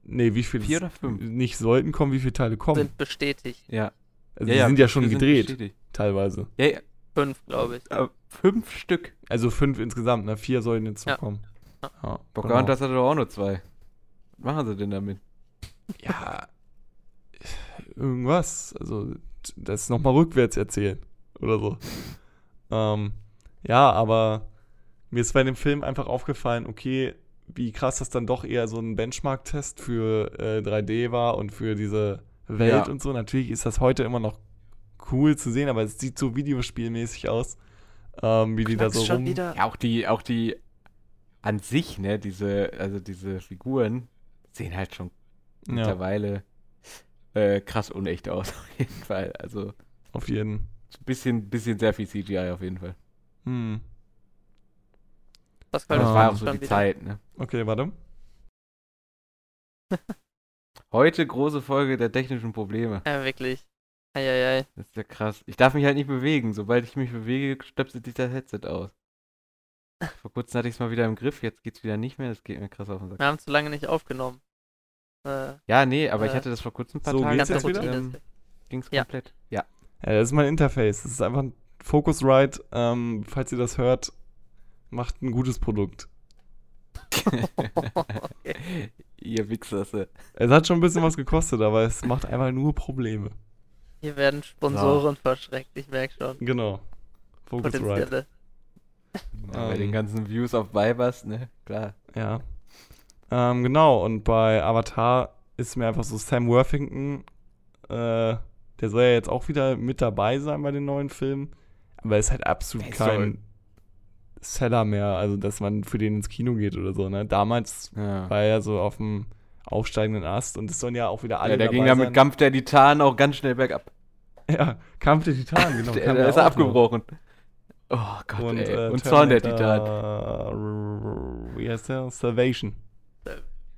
Nee, wie viele Vier oder fünf? nicht sollten kommen, wie viele Teile kommen. Sind bestätigt. Ja. also die sind ja schon gedreht, bestätigt. teilweise. Ja, ja. Fünf, glaube ich. Äh, fünf Stück. Also fünf insgesamt, ne? Vier sollen jetzt noch Ja. kommen. Ja. Ja, Pocahontas hatte doch auch nur zwei. Was machen sie denn damit? Ja, irgendwas. Also, das nochmal rückwärts erzählen. Oder so. ähm, ja, aber mir ist bei dem Film einfach aufgefallen, okay, wie krass das dann doch eher so ein Benchmark-Test für äh, 3D war und für diese Welt Ja. und so. Natürlich ist das heute immer noch cool zu sehen, aber es sieht so videospielmäßig aus. ähm, wie die da so schon rum. wieder. Ja, auch die, auch die an sich, ne, diese, also diese Figuren sehen halt schon Ja, mittlerweile äh, krass unecht aus, auf jeden Fall. Also auf jeden. ein bisschen, bisschen sehr viel CGI auf jeden Fall. Hm. Das Ah, das könnte war auch so die wieder. Zeit, ne? Okay, warte. Heute große Folge der technischen Probleme. Ja, wirklich. Eieiei. Das ist ja krass. Ich darf mich halt nicht bewegen. Sobald ich mich bewege, stöpselt sich das Headset aus. Vor kurzem hatte ich es mal wieder im Griff, jetzt geht's wieder nicht mehr. Das geht mir krass auf den Sack. Wir haben zu lange nicht aufgenommen. Äh, Ja, nee, aber ich Äh, hatte das vor kurzem ein paar so Tagen. geht's ganze jetzt wieder? Ähm, ging's Ja. komplett. Ja. Ja, das ist mein Interface. Das ist einfach ein Focusrite. Ähm, falls ihr das hört, macht ein gutes Produkt. Okay. Ihr Wichserse. Es hat schon ein bisschen was gekostet, aber es macht einfach nur Probleme. Hier werden Sponsoren verschreckt, ich merke schon. Genau. Focusrite. Ja, bei den Ähm. ganzen Views auf Vibers, ne? Klar. Ja. Ähm, genau, und bei Avatar ist mir einfach so Sam Worthington, äh, der soll ja jetzt auch wieder mit dabei sein bei den neuen Filmen, aber er ist halt absolut Wer kein Seller mehr, also dass man für den ins Kino geht oder so, ne? Damals Ja. war er so auf dem aufsteigenden Ast und es sollen ja auch wieder alle ja, der dabei ging ja mit. Kampf der Titanen auch ganz schnell bergab. Ja, Kampf der Titanen, genau. der, der ja ist noch. abgebrochen. Oh Gott, Und, ey. äh, Und Zorn der Titan. Wie heißt der? Salvation.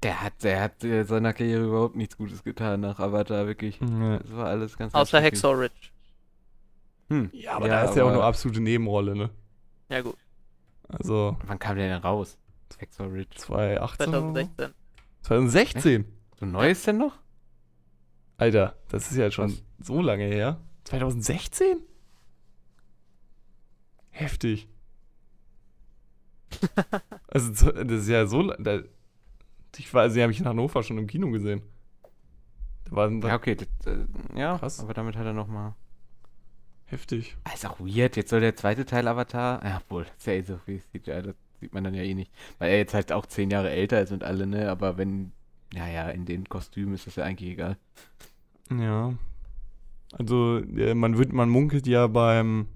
Der hat, der hat äh, seiner Karriere überhaupt nichts Gutes getan nach Avatar, wirklich. Ja. Das war alles ganz Außer. Hacksaw Ridge. Hm. Ja, aber da ist ja auch eine absolute Nebenrolle, ne? Ja gut, Also Wann kam der denn raus? Hacksaw Ridge. 2018? oder so? 2016. 2016? So neu ist denn noch? Alter, das ist ja schon Was? so lange her. 2016? Heftig. also, so- das ist ja so. Da, ich war, sie habe ich in Hannover schon im Kino gesehen. Da Ja, okay. Das, äh, ja, Krass. aber damit hat er noch mal... heftig. Ah, Ist auch weird. Jetzt soll der zweite Teil Avatar... Ja, wohl, das ist ja eh so viel CGI, das sieht man dann ja eh nicht. Weil er jetzt halt auch zehn Jahre älter ist und alle, ne? Aber wenn... Ja, ja, in den Kostümen ist das ja eigentlich egal. Ja. Also, man wird, man munkelt ja beim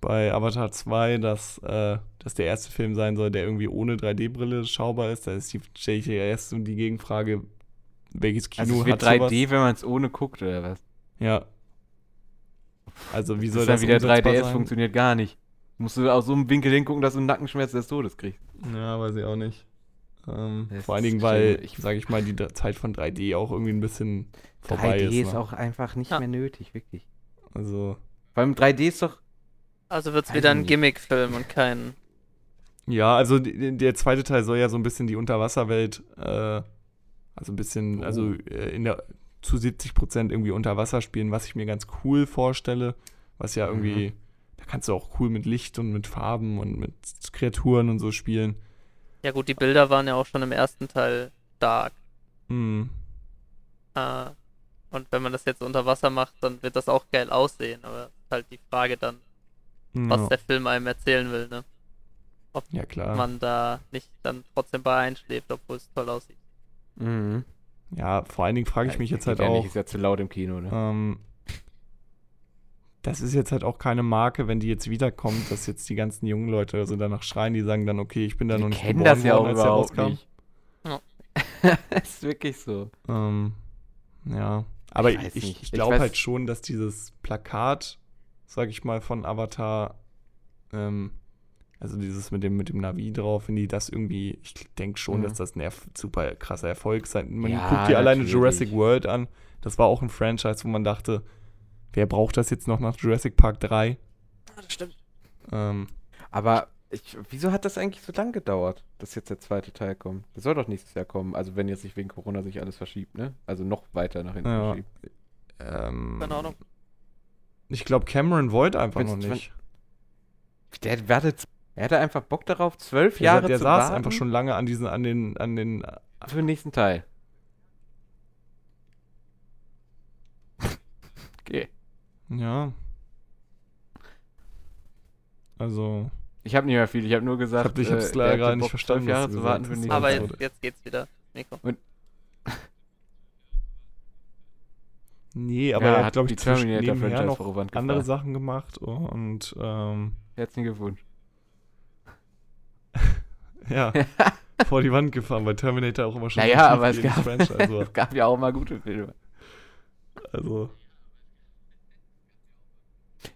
bei Avatar 2, dass äh, das der erste Film sein soll, der irgendwie ohne 3D-Brille schaubar ist. Da ist die stelle ich ja erst und die Gegenfrage, welches Kino Also es wird hat 3D, sowas? wenn man es ohne guckt, oder was? Ja. Also, wie das soll ist das dann wieder umsetzbar 3DS sein? funktioniert gar nicht. Musst du aus so einem Winkel hingucken, dass du einen Nackenschmerz des Todes kriegst. Ja, weiß ich auch nicht. Ähm, Das vor allen Dingen, weil, ich, sage ich mal, die D- Zeit von 3D auch irgendwie ein bisschen vorbei 3D ist. ist ne? auch einfach nicht Ja. mehr nötig, wirklich. Also, Beim 3D ist doch. Also wird es wieder ein. Gimmick-Film und kein. Ja, also die- der zweite Teil soll ja so ein bisschen die Unterwasserwelt, äh, also ein bisschen, Oh. also äh, in der zu 70 Prozent irgendwie unter Wasser spielen, was ich mir ganz cool vorstelle, was ja irgendwie, da kannst du auch cool mit Licht und mit Farben und mit Kreaturen und so spielen. Ja gut, die Bilder waren ja auch schon im ersten Teil stark. Hm. Äh, und wenn man das jetzt unter Wasser macht, dann wird das auch geil aussehen. Aber ist halt die Frage dann, was Ja, der Film einem erzählen will, ne? ja klar. Man da nicht dann trotzdem bei einschläft, obwohl es toll aussieht. Mhm. Ja, vor allen Dingen frage ich mich jetzt halt ja auch, Nicht, ist ja zu laut im Kino, ne? ähm, das ist jetzt halt auch keine Marke, wenn die jetzt wiederkommt, dass jetzt die ganzen jungen Leute also danach schreien, die sagen dann, okay, ich bin da noch Wir nicht geboren das ja auch als der überhaupt rauskam. nicht. Ja. das ist wirklich so. Ähm, ja, aber Ich ich, ich, glaube halt schon, dass dieses Plakat, sag ich mal, von Avatar, ähm, also dieses mit dem, mit dem Navi drauf, wenn die das irgendwie, ich denke schon, Mhm. dass das ein super krasser Erfolg sein. Man Ja, guckt dir alleine. Jurassic World an. Das war auch ein Franchise, wo man dachte, wer braucht das jetzt noch nach Jurassic Park 3? das stimmt. Ähm, Aber ich, wieso hat das eigentlich so lang gedauert, dass jetzt der zweite Teil kommt? Der soll doch nächstes Jahr kommen. Also wenn jetzt nicht wegen Corona sich alles verschiebt, ne? Also noch weiter nach hinten Ja. verschiebt. ähm, Keine Ahnung. Ich glaube, Cameron wollte einfach noch nicht. Der wartet, er hatte einfach Bock darauf, zwölf Der, Jahre der zu saß warten einfach schon lange an diesen, an den, an den für den nächsten Teil. okay. Ja. Also, Ich habe nicht mehr viel, ich habe nur gesagt, ich hab's äh, leider der gerade hatte nicht verstanden. Zwölf Jahre was du zu warten für Aber jetzt, jetzt geht's wieder, Nico. Nee, Nee, aber Ja, er hat glaube ich, zwischen nebenher noch andere gefahren. Sachen gemacht und ähm, Herzlichen Glückwunsch. ja, vor die Wand gefahren, weil Terminator auch immer schon Naja, aber es gab, es gab ja auch mal gute Filme. Also,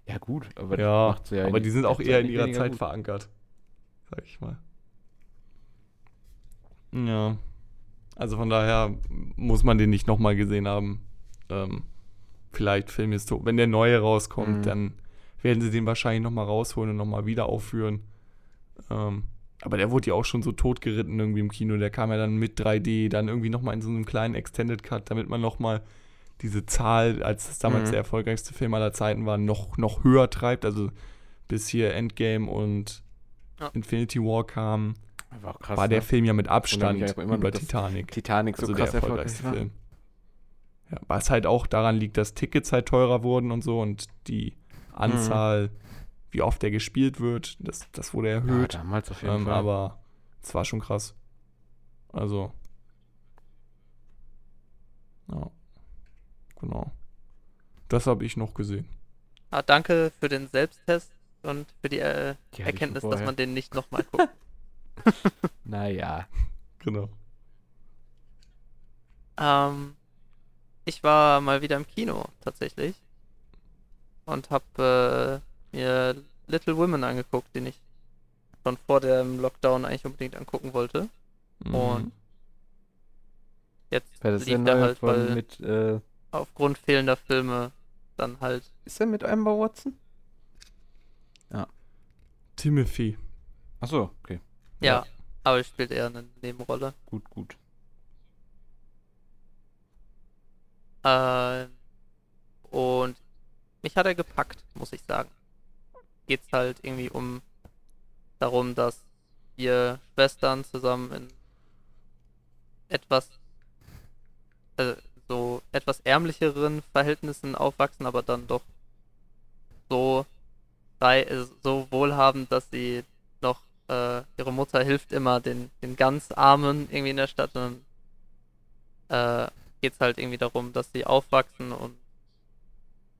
Ja, gut, aber ja, ja aber die sind auch eher in ihrer Zeit gut. verankert, sag ich mal. Ja, also von daher muss man den nicht nochmal gesehen haben. Ähm, vielleicht Filmhistor wenn der neue rauskommt, Mhm. dann werden sie den wahrscheinlich nochmal rausholen und nochmal wieder aufführen. Ähm, aber der wurde ja auch schon so totgeritten irgendwie im Kino. Der kam ja dann mit 3D, dann irgendwie nochmal in so einem kleinen Extended Cut, damit man nochmal diese Zahl, als es damals Mhm. der erfolgreichste Film aller Zeiten war, noch, noch höher treibt. Also bis hier Endgame und Ja. Infinity War kam, War krass. war der ne? Film ja mit Abstand über Titanic. Titanic so Also der krass erfolgreich erfolgreichste war. Film. Ja, was halt auch daran liegt, dass Tickets halt teurer wurden und so und die Anzahl, wie oft der gespielt wird, das, das wurde Ja, erhöht. damals auf jeden ähm, Fall. aber es war schon krass. Also. Ja. Genau. Das habe ich noch gesehen. Ah, danke für den Selbsttest und für die äh, Die Erkenntnis, dass man den nicht nochmal guckt. Naja. Genau. ähm, ich war mal wieder im Kino, tatsächlich. Und habe äh, mir Little Women angeguckt, den ich schon vor dem Lockdown eigentlich unbedingt angucken wollte. Mhm. Und jetzt Weil das ist der er halt, von weil mit, äh, aufgrund fehlender Filme dann halt. ist der mit Amber Watson? Timothy. Achso, okay. Ja, Ja. aber er spielt eher eine Nebenrolle. Gut, gut. Äh, und mich hat er gepackt, muss ich sagen. Geht's halt irgendwie um darum, dass vier Schwestern zusammen in etwas äh, so etwas ärmlicheren Verhältnissen aufwachsen, aber dann doch so äh, so wohlhabend, dass sie noch äh, ihre Mutter hilft immer den den ganz Armen irgendwie in der Stadt und äh, geht es halt irgendwie darum, dass sie aufwachsen und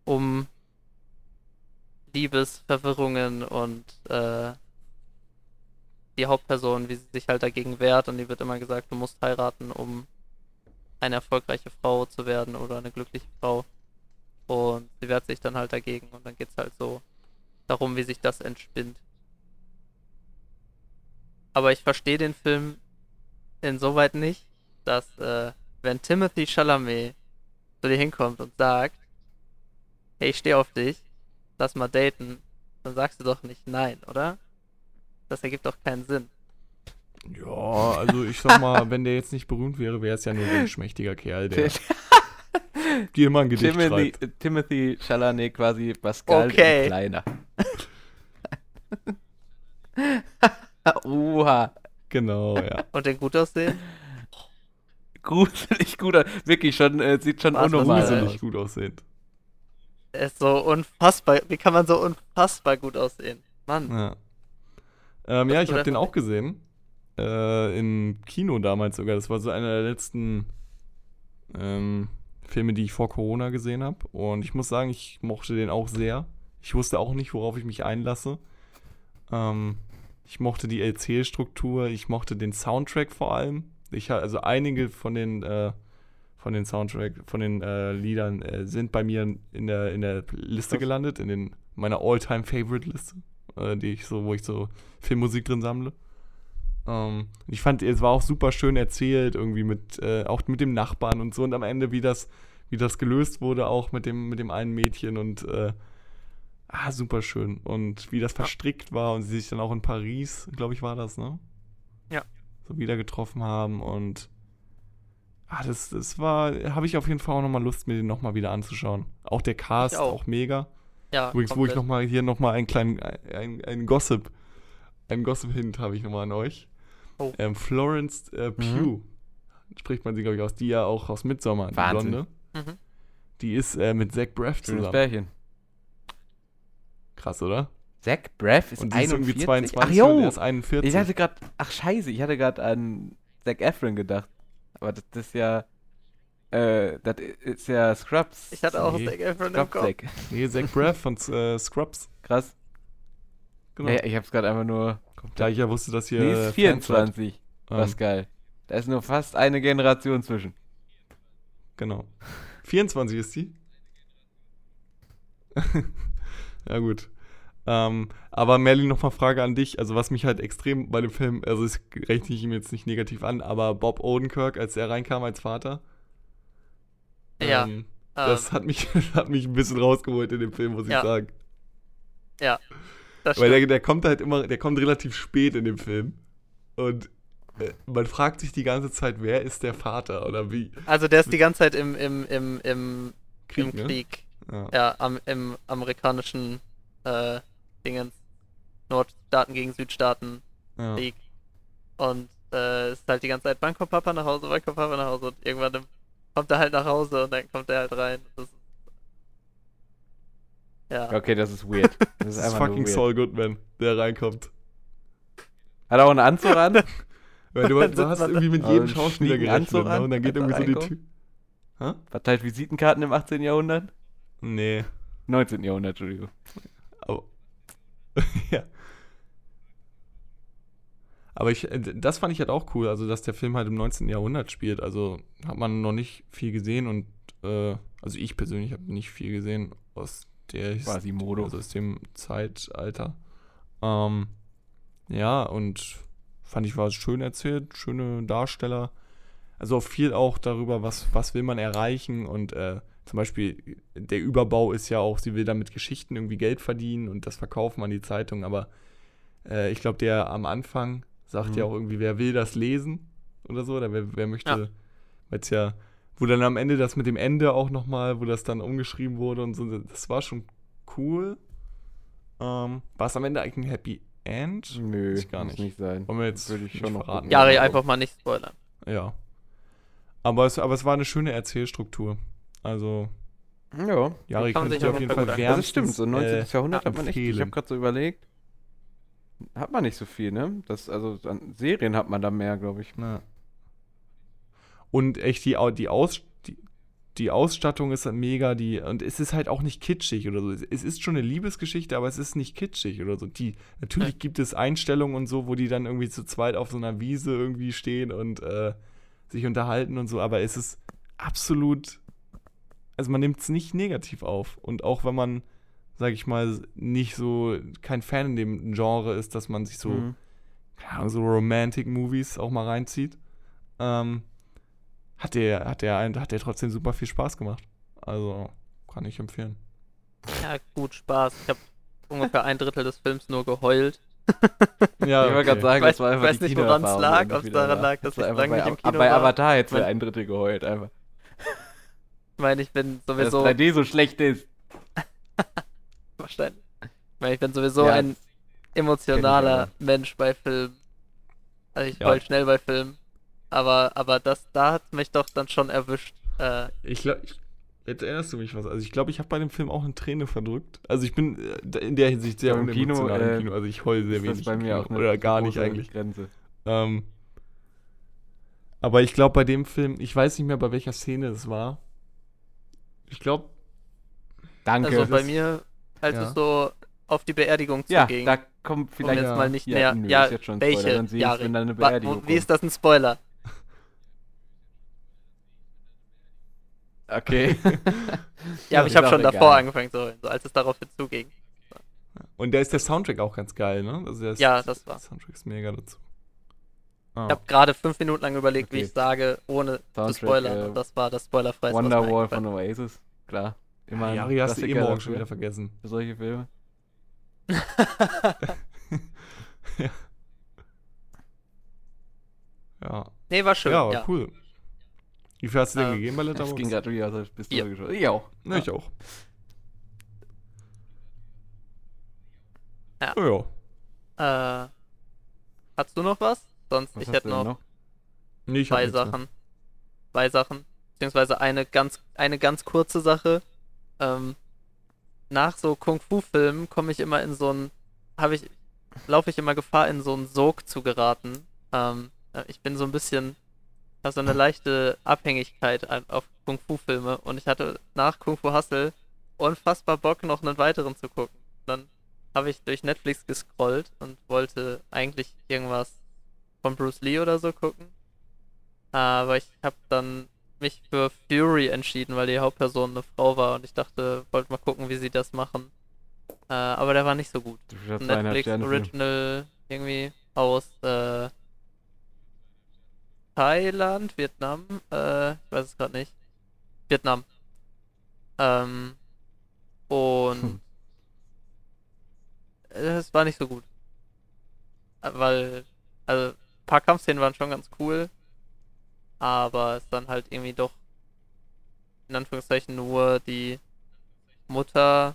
um Liebesverwirrungen und äh, die Hauptperson, wie sie sich halt dagegen wehrt und die wird immer gesagt, du musst heiraten, um eine erfolgreiche Frau zu werden oder eine glückliche Frau. Und sie wehrt sich dann halt dagegen und dann geht es halt so darum, wie sich das entspinnt. Aber ich verstehe den Film insoweit nicht, dass äh, wenn Timothy Chalamet zu dir hinkommt und sagt, hey, ich stehe auf dich, lass mal daten, dann sagst du doch nicht nein, oder? Das ergibt doch keinen Sinn. Ja, also ich sag mal, wenn der jetzt nicht berühmt wäre, wäre es ja nur so ein schmächtiger Kerl, der dir immer ein Gedicht Timothy, schreibt. Timothy Chalamet quasi Pascal Okay. in kleiner. Oha. Genau, ja. Und den gut aussehen? Gruselig gut. aus. Wirklich schon, äh, sieht schon Was, unnormal Gruselig aus. gut aussehend. Er ist so unfassbar. Wie kann man so unfassbar gut aussehen? Mann. Ja. Ähm, ja, ich habe den auch gesehen. Äh, Im Kino damals sogar. Das war so einer der letzten ähm, Filme, die ich vor Corona gesehen habe. Und ich muss sagen, ich mochte den auch sehr. Ich wusste auch nicht, worauf ich mich einlasse. Ähm, ich mochte die Erzählstruktur, ich mochte den Soundtrack vor allem. Ich also einige von den äh, von den Soundtrack, von den äh, Liedern äh, sind bei mir in der in der Liste gelandet, in den meiner All-Time Favorite Liste, äh, die ich so, wo ich so Filmmusik drin sammle. Ähm, ich fand, es war auch super schön erzählt, irgendwie mit, äh, auch mit dem Nachbarn und so und am Ende, wie das, wie das gelöst wurde, auch mit dem, mit dem einen Mädchen und äh, ah, super schön. Und wie das verstrickt war und sie sich dann auch in Paris, glaube ich, war das, ne? Ja. So wieder getroffen haben und ah, das, das war, habe ich auf jeden Fall auch nochmal Lust, mir den nochmal wieder anzuschauen. Auch der Cast, auch. auch mega. Ja, Übrigens, wo ich komplett. nochmal hier nochmal einen kleinen, ein, ein Gossip, einen Gossip-Hint habe ich nochmal an euch. Oh. Ähm, Florence äh, Pugh, spricht man sie, glaube ich, aus, die ja auch aus Midsommar, die Wahnsinn. Blonde, Mhm. die ist äh, mit Zach Braff Schönes zusammen. Bärchen. Krass, oder? Zach Braff ist Und die ist 41. irgendwie 22 Ach und jo, er ist 41. ich hatte gerade, ach scheiße, ich hatte gerade an Zac Efron gedacht. Aber das, das ist ja, Äh, das ist ja Scrubs. Ich hatte auch Nee. Zac Efron im Scrubs Kopf. Zack. Nee, Zach Braff von äh, Scrubs. Krass. Genau. Ja, ich hab's gerade einfach nur. Da ich ja wusste, dass hier. Nee, ist Fans hat. 24. Ähm, Was geil. Da ist nur fast eine Generation zwischen. Genau. 24 ist die. ja, gut. Ähm, aber Merlin, nochmal Frage an dich. Also, was mich halt extrem bei dem Film, also, das rechne ich ihm jetzt nicht negativ an, aber Bob Odenkirk, als er reinkam als Vater. Ja, Ähm, das Ähm, hat mich, das hat mich ein bisschen rausgeholt in dem Film, muss ich Ja. sagen. das Weil der, der kommt halt immer, der kommt relativ spät in dem Film. Und äh, man fragt sich die ganze Zeit, wer ist der Vater oder wie? Also der ist die ganze Zeit im, im, im, im, Krieg, im ne? Krieg. Ja. Ja, am, im amerikanischen äh, Dingens. Nordstaaten gegen Südstaaten Ja. Krieg. Und äh, ist halt die ganze Zeit, wann kommt Papa nach Hause, wann kommt Papa nach Hause? Und irgendwann kommt er halt nach Hause und dann kommt er halt rein. Das ist, ja. Okay, das ist weird. Das Das ist ist einfach nur fucking. Saul Goodman, der reinkommt. Hat er auch einen Anzug an? Weil du, du hast irgendwie mit jedem einen Schauspieler gerechnet, Anzug ne? an, Und dann geht irgendwie so die? Tür. Verteilt Visitenkarten im 18. Jahrhundert? Nee. 19. Jahrhundert, Entschuldigung. Aber, ja. Aber ich, äh, das fand ich halt auch cool, also dass der Film halt im 19. Jahrhundert spielt. Also hat man noch nicht viel gesehen und äh, also ich persönlich habe nicht viel gesehen aus der His- Quasimodo. also aus dem Zeitalter. Ähm, ja, und fand ich war schön erzählt, schöne Darsteller. Also viel auch darüber, was, was will man erreichen und äh, zum Beispiel der Überbau ist ja auch, sie will damit Geschichten irgendwie Geld verdienen und das verkaufen an die Zeitung, aber äh, ich glaube, der am Anfang sagt Mhm. ja auch irgendwie, wer will das lesen oder so, oder wer, wer möchte, Ja. weil es ja, wo dann am Ende das mit dem Ende auch nochmal, wo das dann umgeschrieben wurde und so, das war schon cool. Ähm, war es am Ende eigentlich ein Happy End? Nö, Weiß ich gar muss nicht. nicht sein. Wollen wir jetzt Würde ich nicht schon noch verraten. Ja, einfach mal nicht spoilern. Ja. Aber es, aber es war eine schöne Erzählstruktur. Also, Ja, Jari kann sich ich auf jeden Fall wärmstens, das stimmt. So 19. äh, Jahrhundert hat man echt. Ich habe gerade so überlegt. Hat man nicht so viel, ne? Das, also an Serien hat man da mehr, glaube ich. Ja. Und echt die, die, Aus, die, die Ausstattung ist halt mega, die, und es ist halt auch nicht kitschig oder so. Es- Es ist schon eine Liebesgeschichte, aber es ist nicht kitschig oder so. Die, natürlich gibt es Einstellungen und so, wo die dann irgendwie zu zweit auf so einer Wiese irgendwie stehen und äh, sich unterhalten und so, aber es ist absolut, also man nimmt es nicht negativ auf. Und auch wenn man, sag ich mal, nicht so, kein Fan in dem Genre ist, dass man sich so Mhm. keine Ahnung, so Romantic Movies auch mal reinzieht, ähm, hat der, hat der, hat der trotzdem super viel Spaß gemacht. Also kann ich empfehlen. Ja, gut, Spaß. Ich habe ungefähr ein Drittel des Films nur geheult. Ja, ich wollte gerade sagen, Ich das war weiß- einfach weiß die nicht, woran's Kinoerfahrung, lag, ob's wieder daran lag, dass Das ich lange bei, nicht im Kino Bei war. Avatar jetzt Mein- ein Drittel geheult einfach. Ich meine, ich bin sowieso das 3D so schlecht ist. wahrscheinlich. Ich meine, ich bin sowieso Ja, ein emotionaler Mensch bei Filmen. Also ich Ja. heul schnell bei Filmen. Aber, aber das, da hat mich doch dann schon erwischt. Äh, Ich glaube, jetzt erinnerst du mich was. Also ich glaube, ich habe bei dem Film auch eine Träne verdrückt. Also ich bin äh, in der Hinsicht sehr Ja, im Kino, im äh, Kino. Also ich heule sehr ist wenig. das bei mir Kino. auch eine Oder gar nicht eigentlich. Grenze. Ähm, aber ich glaube, bei dem Film, ich weiß nicht mehr, bei welcher Szene es war. Ich glaube, Danke. also bei mir, als ja. es so auf die Beerdigung ja, zuging. da kommt um vielleicht jetzt ja. mal nicht Ja, näher. nö, ja, ist jetzt schon ein Spoiler, welche Jahre? wenn da eine Wa- Beerdigung wo- Wie ist das ein Spoiler? Okay. Ja, aber ist ich habe schon egal. davor angefangen, so, so als es darauf zuging. und da ist der Soundtrack auch ganz geil, ne? Also der ist, Ja, das war. Der Soundtrack ist mega dazu. Ah. Ich habe gerade fünf Minuten lang überlegt, wie Okay. ich sage, ohne zu Soundtrack, spoilern. äh, und das war das mir Wonderwall von Oasis. Klar. Immer ein Jari hast du eh morgen schon wieder vergessen. für solche Filme. Ja. nee, war schön. ja, Ja, war cool. Wie viel hast du denn Ähm, gegeben bei Das ging Letterboxd? gerade wieder aus der Pistole Ja. geschossen. Ich auch. Ne, ich auch. Ja. Ja. Äh, hast du noch was? Sonst, Was ich hätte denn noch Nee, zwei. Sachen. Zwei Sachen. Beziehungsweise eine ganz, eine ganz kurze Sache. Ähm, nach so Kung-Fu-Filmen komme ich immer in so ein, habe ich, laufe ich immer Gefahr, in so einen Sog zu geraten. Ähm, äh, ich bin so ein bisschen, habe so eine leichte Abhängigkeit auf Kung-Fu-Filme und ich hatte nach Kung Fu Hustle unfassbar Bock, noch einen weiteren zu gucken. Dann habe ich durch Netflix gescrollt und wollte eigentlich irgendwas von Bruce Lee oder so gucken. Aber ich habe dann mich für Fury entschieden, weil die Hauptperson eine Frau war und ich dachte, wollte mal gucken, wie sie das machen. Äh, aber der war nicht so gut. Netflix Original irgendwie aus äh, Thailand, Vietnam, äh, ich weiß es gerade nicht. Vietnam. Ähm, und hm. es war nicht so gut. Weil, also, paar Kampfszenen waren schon ganz cool, aber es dann halt irgendwie doch in Anführungszeichen nur die Mutter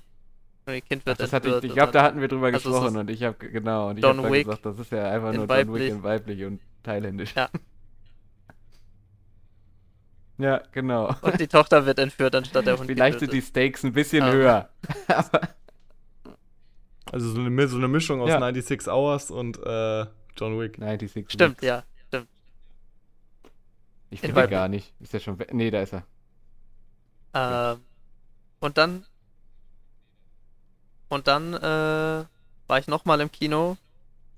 und ihr Kind wird Ach, das hatte ich, ich glaube, da hatten wir drüber also gesprochen und ich habe genau und ich habe gesagt, das ist ja einfach nur Don Wick in weiblich und thailändisch. Ja. ja, genau. Und die Tochter wird entführt anstatt der Hund. Vielleicht sind die Stakes ein bisschen ah. höher. also so eine, so eine Mischung aus ja. 96 Hours und äh, John Wick. 96 Stimmt, Weeks. ja, stimmt. Ich finde gar nicht. Ist der schon. Nee, da ist er. Ähm, und dann und dann äh, war ich nochmal im Kino,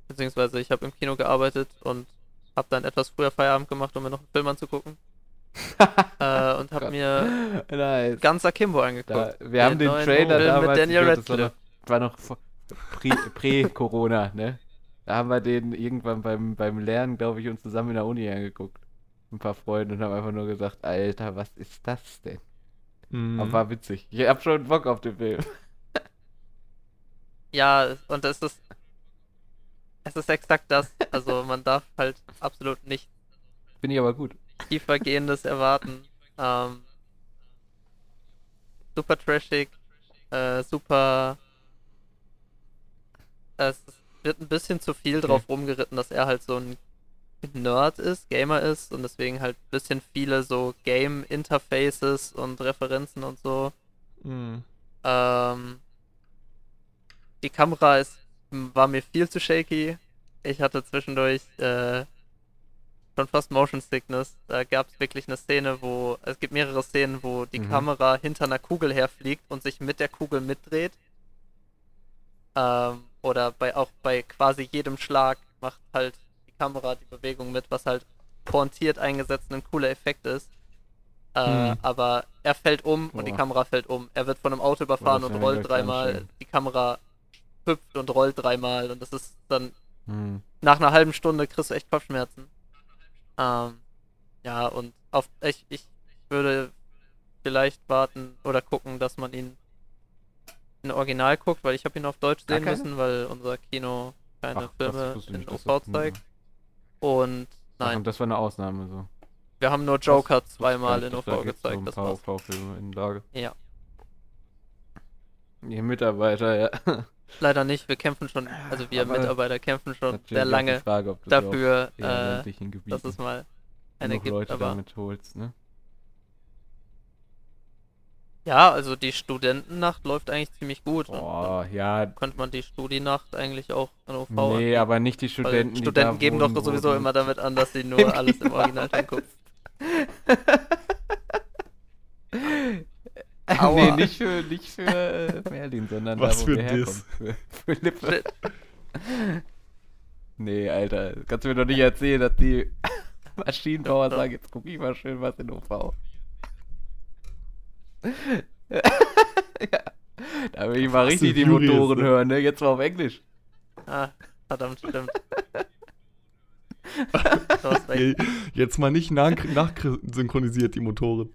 beziehungsweise ich habe im Kino gearbeitet und habe dann etwas früher Feierabend gemacht, um mir noch einen Film anzugucken. äh, und habe mir nice. ganz Akimbo angeguckt. Da, wir haben den Trailer damals, mit Daniel Radcliffe. War noch, war noch Prä-Corona, ne? Da haben wir den irgendwann beim, beim Lernen, glaube ich, uns zusammen in der Uni angeguckt. Ein paar Freunde und haben einfach nur gesagt, Alter, was ist das denn? Mhm. Aber war witzig. Ich hab schon Bock auf den Film. Ja, und es ist. Es ist exakt das. Also man darf halt absolut nicht. Bin ich aber gut. Tiefergehendes erwarten. Ähm, super trashig. Äh, super. Es wird ein bisschen zu viel drauf okay. rumgeritten, dass er halt so ein Nerd ist, Gamer ist und deswegen halt ein bisschen viele so Game-Interfaces und Referenzen und so. Mhm. Ähm, die Kamera ist, war mir viel zu shaky. Ich hatte zwischendurch äh, schon fast Motion Sickness. Da gab es wirklich eine Szene, wo es gibt mehrere Szenen, wo die mhm. Kamera hinter einer Kugel herfliegt und sich mit der Kugel mitdreht. Ähm, oder bei auch bei quasi jedem Schlag macht halt die Kamera die Bewegung mit, was halt pointiert eingesetzt ein cooler Effekt ist. Äh, hm. Aber er fällt um Boah. und die Kamera fällt um. Er wird von einem Auto überfahren und rollt dreimal. Die Kamera hüpft und rollt dreimal und das ist dann hm. nach einer halben Stunde kriegst du echt Kopfschmerzen. Ähm, ja, und auf ich, ich würde vielleicht warten oder gucken, dass man ihn in Original guckt, weil ich habe ihn auf Deutsch sehen okay. müssen, weil unser Kino keine Ach, Filme in OV zeigt. Und nein. Ach, und das war eine Ausnahme so. Wir haben nur Joker das, zweimal in OV gezeigt. So ein paar OV-Filme in Lage. Ja. Ihr Mitarbeiter, ja. Leider nicht, wir kämpfen schon, also wir Aber Mitarbeiter kämpfen schon sehr lange Frage, dafür, äh, dass es mal eine gibt. Leute aber damit holst, ne? Ja, also die Studentennacht läuft eigentlich ziemlich gut. Oh, ja. Könnte man die Studinacht eigentlich auch an OV Nee, an. aber nicht die Studenten. Weil Studenten die geben doch sowieso immer damit an, dass sie nur alles im Original angucken. nee, nicht für, nicht für äh, Merlin, sondern Was da, wo für wir herkommen. Für, für Lippe. nee, Alter, kannst du mir doch nicht erzählen, dass die Maschinenbauer sagen, jetzt guck ich mal schön was in OV. Ja. Da will ich mal richtig die Motoren ne? hören, ne? Jetzt mal auf Englisch. Ah, verdammt, stimmt. Jetzt mal nicht nachsynchronisiert, die Motoren.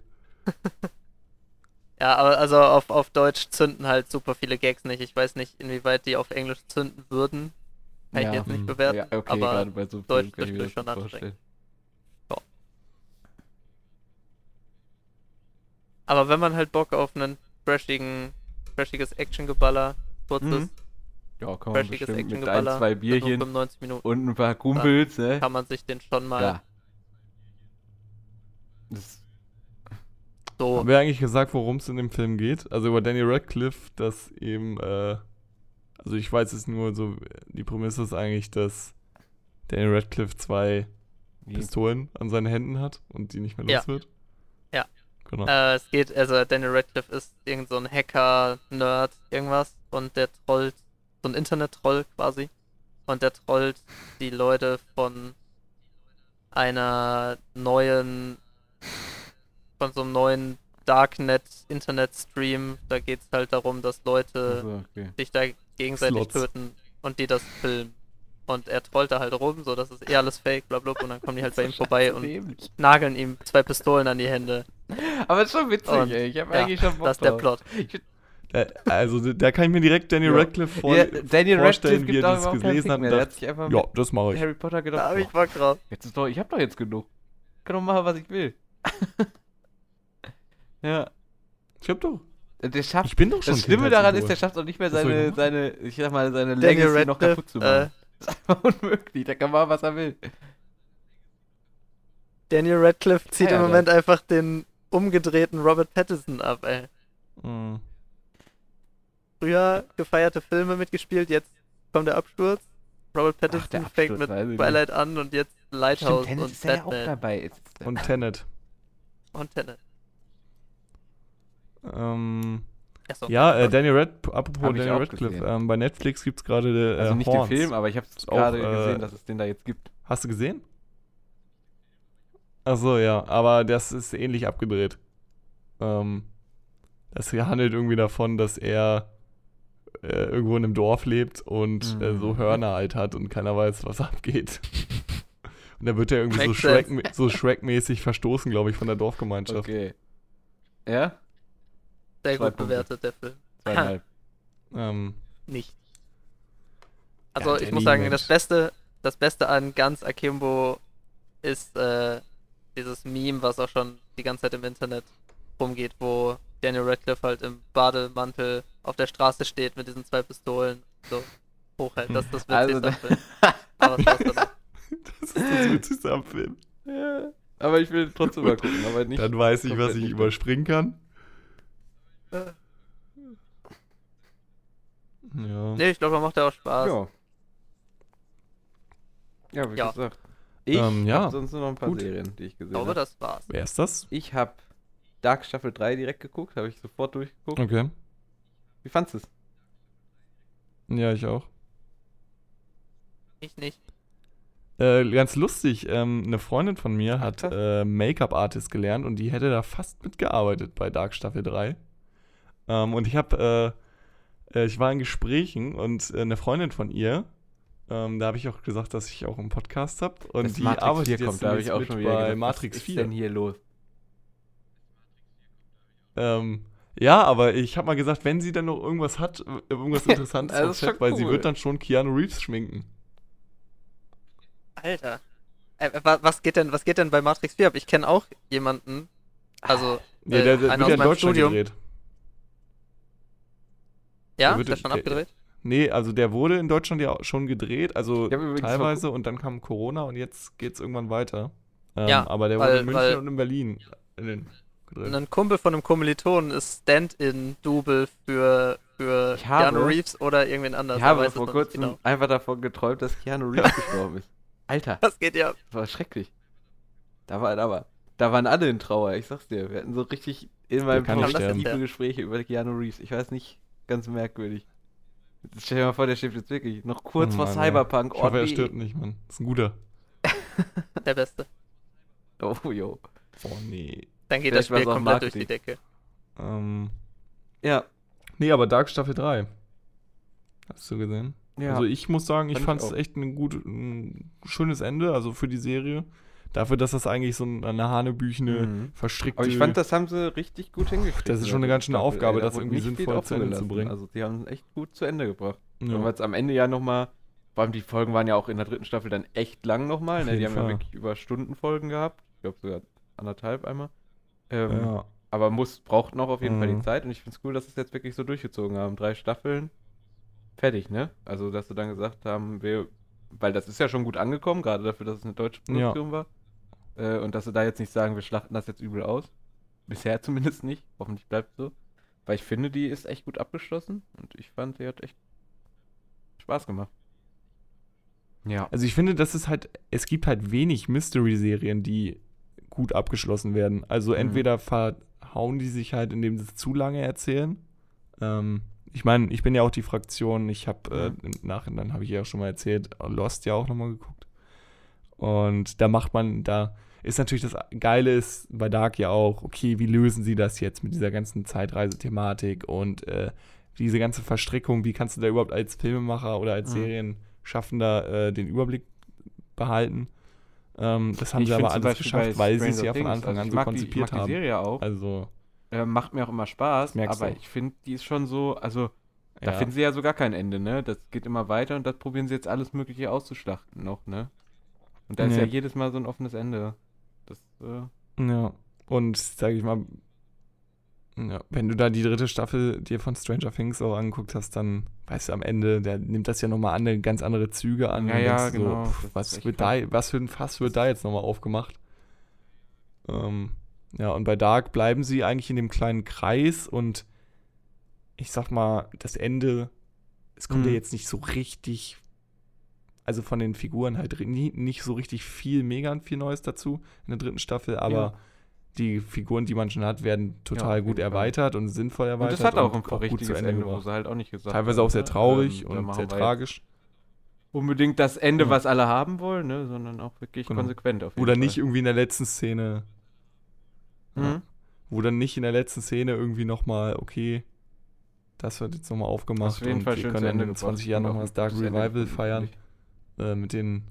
Ja, aber also auf, auf Deutsch zünden halt super viele Gags nicht. Ich weiß nicht, inwieweit die auf Englisch zünden würden. Kann ja, ich jetzt nicht hm. bewerten. Ja, okay, aber bei so Deutsch dürfte schon anstrengend. Aber wenn man halt Bock auf einen trashigen, trashiges Actiongeballer, kurzes, mhm. ja, kann man bestimmt mit ein, zwei Bierchen und ein paar Kumpels, ne? Kann man sich den schon mal ja. Das so. Haben wir eigentlich gesagt, worum es in dem Film geht? Also über Danny Radcliffe, dass eben, äh, also ich weiß es nur so, die Prämisse ist eigentlich, dass Danny Radcliffe zwei? Pistolen an seinen Händen hat und die nicht mehr los ja. wird. Genau. Äh, es geht, also Daniel Radcliffe ist irgend so ein Hacker, Nerd, irgendwas und der trollt, so ein Internet-Troll quasi. Und der trollt die Leute von einer neuen, von so einem neuen Darknet-Internet-Stream. Da geht es halt darum, dass Leute Also, okay. sich da gegenseitig Slots. töten und die das filmen. Und er trollt da halt rum, so das ist eh alles fake, bla bla, bla, und dann kommen die halt bei ihm vorbei und Dämlich. nageln ihm zwei Pistolen an die Hände. Aber ist schon witzig, Und, ey. Ich hab ja, eigentlich schon Bock Das ist der. Plot. Äh, also, da kann ich mir direkt Daniel Ja. Radcliffe vor, Ja, Daniel vorstellen, Radcliffe wie er das gelesen hat. Der hat sich einfach ja, das mache ich. Harry Potter Da gedacht, hab ich Bock drauf. jetzt ist doch, ich hab doch jetzt genug. Ich kann doch machen, was ich will. ja. Ich hab doch. Der schafft Ich bin doch schon Das Schlimme daran ist, der schafft auch nicht mehr seine, seine, ich sag mal, seine Daniel Legacy noch kaputt zu machen. äh, Das ist einfach unmöglich. Der kann machen, was er will. Daniel Radcliffe zieht Ja, im Moment einfach den umgedrehten Robert Pattinson ab, ey. Mhm. Früher gefeierte Filme mitgespielt, jetzt kommt der Absturz. Robert Pattinson der fängt Absturz, mit nicht. Twilight an und jetzt Lighthouse Tennis und ist ja auch Batman dabei. Jetzt Und Tenet. und Tenet. Ähm, Achso. ja, äh, Daniel Rad, apropos Daniel Radcliffe, ähm, bei Netflix gibt's gerade äh, also nicht Horns. den Film, aber ich habe gerade äh, gesehen, dass es den da jetzt gibt. Hast du gesehen? Achso, ja, aber das ist ähnlich abgedreht. Ähm, das hier handelt irgendwie davon, dass er äh, irgendwo in einem Dorf lebt und äh, so Mhm. Hörner halt hat und keiner weiß, was abgeht. und da wird er irgendwie so Makes Shrek, so Shrek-mäßig verstoßen, glaube ich, von der Dorfgemeinschaft. Okay. Ja? Sehr zwei gut Punkte. bewertet, der Film. Zweieinhalb. Ähm, Nicht. Also ich Danny, muss sagen, das Beste, das Beste an ganz Akimbo ist äh, dieses Meme, was auch schon die ganze Zeit im Internet rumgeht, wo Daniel Radcliffe halt im Bademantel auf der Straße steht mit diesen zwei Pistolen so hochhält. Das ist das Also Witzigste am Film. Aber was war's dann? das ist das Witzigste am Film. ja. Aber ich will trotzdem mal gucken, aber nicht. Dann weiß ich, was komplett ich nicht überspringen kann. Äh, Ja. nee, ich glaube, da macht er auch Spaß. Ja. Ja, wie Ja. gesagt. Ich Ähm, ja. hab sonst nur noch ein paar Gut. Serien, die ich Ich gesehen glaube, habe. das war's. Wer ist das? Ich habe Dark Staffel 3 direkt geguckt, habe ich sofort durchgeguckt. Okay. Wie fandest du es? Ja, ich auch. Ich nicht. Äh, ganz lustig, ähm, eine Freundin von mir Ach, hat krass. äh, Make-up-Artist gelernt und die hätte da fast mitgearbeitet bei Dark Staffel 3. Ähm, und ich habe, äh, äh, ich war in Gesprächen und äh, eine Freundin von ihr, ähm, da habe ich auch gesagt, dass ich auch einen Podcast habe und Das die Matrix arbeitet 4 jetzt da habe ich auch schon wieder bei gedacht, Matrix was 4. ist denn hier los? Ähm, ja, aber ich habe mal gesagt, wenn sie dann noch irgendwas hat, äh, irgendwas Interessantes Also Chat, weil sie cool. wird dann schon Keanu Reeves schminken. Alter. Äh, wa- was geht denn, was geht denn bei Matrix 4 ab? Ich kenne auch jemanden, also Äh, der, der einer wird aus ja meinem Deutschland Studium. gedreht. Ja, der ist wird- der schon der- abgedreht? Nee, also der wurde in Deutschland ja schon gedreht, also teilweise und dann kam Corona und jetzt geht's irgendwann weiter. Ähm, Ja, aber der weil- wurde in München weil- und in Berlin in. Ein Kumpel von einem Kommilitonen ist Stand-in-Double für, für Ich habe- Keanu Reeves oder irgendwen anders. Ich habe vor kurzem genau. einfach davon geträumt, dass Keanu Reeves gestorben ist. Alter, Das geht ja. das war schrecklich. Da war, da war, da waren alle in Trauer, ich sag's dir. Wir hatten so richtig in meinem Kopf tiefe Gespräche über Keanu Reeves. Ich weiß nicht, ganz merkwürdig. Jetzt stell dir mal vor, der stirbt jetzt wirklich. Noch kurz Oh vor Mann, ey. Cyberpunk. Ich hoffe, er nee. stirbt nicht, Mann. Ist ein guter. Der Beste. Oh, jo. Oh, nee. Dann geht Vielleicht das Spiel komplett durch die. Decke. Ähm, Ja. nee, aber Dark Staffel 3. Hast du gesehen? Ja. Also ich muss sagen, ich Fand es echt ein gut, ein schönes Ende, also für die Serie. Dafür, dass das eigentlich so eine hanebüchene, Mhm. verstrickte... Aber ich fand, das haben sie richtig gut hingekriegt. Das ist schon eine ganz schöne Aufgabe, das irgendwie sinnvoll zu Ende zu bringen. Also die haben es echt gut zu Ende gebracht. ja. Und weil es am Ende ja nochmal, vor allem die Folgen waren ja auch in der dritten Staffel dann echt lang nochmal. Ne? Die haben ja Fall. wirklich über Stundenfolgen gehabt. Ich glaube sogar anderthalb einmal. Ähm, ja. Aber muss, braucht noch auf jeden Fall Mhm. die Zeit. Und ich finde es cool, dass sie es jetzt wirklich so durchgezogen haben. Drei Staffeln, fertig, ne? Also, dass sie dann gesagt haben, wir, weil das ist ja schon gut angekommen, gerade dafür, dass es eine deutsche Ja. Produktion war. Äh, und dass sie da jetzt nicht sagen, wir schlachten das jetzt übel aus. Bisher zumindest nicht. Hoffentlich bleibt es so. Weil ich finde, die ist echt gut abgeschlossen. Und ich fand, die hat echt Spaß gemacht. Ja. Also ich finde, das ist halt, es gibt halt wenig Mystery-Serien, die gut abgeschlossen werden. Also Mhm. entweder ver, verhauen die sich halt, indem sie es zu lange erzählen. Ähm, ich meine, ich bin ja auch die Fraktion, ich habe äh, im Nachhinein, habe ich ja auch schon mal erzählt, Lost ja auch nochmal geguckt. Und da macht man, da ist natürlich das Geile ist bei Dark ja auch, okay, wie lösen sie das jetzt mit dieser ganzen Zeitreisethematik und äh, diese ganze Verstrickung, wie kannst du da überhaupt als Filmemacher oder als Mhm. Serienschaffender äh, den Überblick behalten? Ähm, das haben Ich sie aber alles geschafft, weil sie es ja von Anfang also an ich so mag die, ich konzipiert mag die haben. Serie auch. Also, Äh, macht mir auch immer Spaß, aber auch. ich finde, die ist schon so, also da ja. finden sie ja so gar kein Ende, ne? Das geht immer weiter und das probieren sie jetzt alles Mögliche auszuschlachten noch, ne? Und da ist Ja. jedes Mal so ein offenes Ende. Das, äh, Ja, und sage ich mal, ja, wenn du da die dritte Staffel dir von Stranger Things auch angeguckt hast, dann weißt du am Ende, der nimmt das ja nochmal an, ganz andere Züge an. Ja, ja, genau, So, pff, was, wird da, was für ein Fass wird da jetzt nochmal aufgemacht? Ähm, ja, und bei Dark bleiben sie eigentlich in dem kleinen Kreis und ich sag mal, das Ende, es kommt ja Mhm. jetzt nicht so richtig, also von den Figuren halt nie, nicht so richtig viel, mega viel Neues dazu in der dritten Staffel, aber Ja. die Figuren, die man schon hat, werden total auf gut erweitert und sinnvoll und erweitert. das hat auch ein gut richtiges zu Ende, wo gebracht. sie halt auch nicht gesagt Teilweise auch sehr ne? traurig Ähm, und sehr tragisch. Unbedingt das Ende, Ja. was alle haben wollen, ne? Sondern auch wirklich Genau. konsequent auf jeden Oder Fall. nicht irgendwie in der letzten Szene, Mhm. ja, wo dann nicht in der letzten Szene irgendwie nochmal, okay, das wird jetzt nochmal aufgemacht Auf jeden und Fall wir können Ende in gebracht 20 Jahren und nochmal das ein Dark Ende Revival feiern finde äh, mit den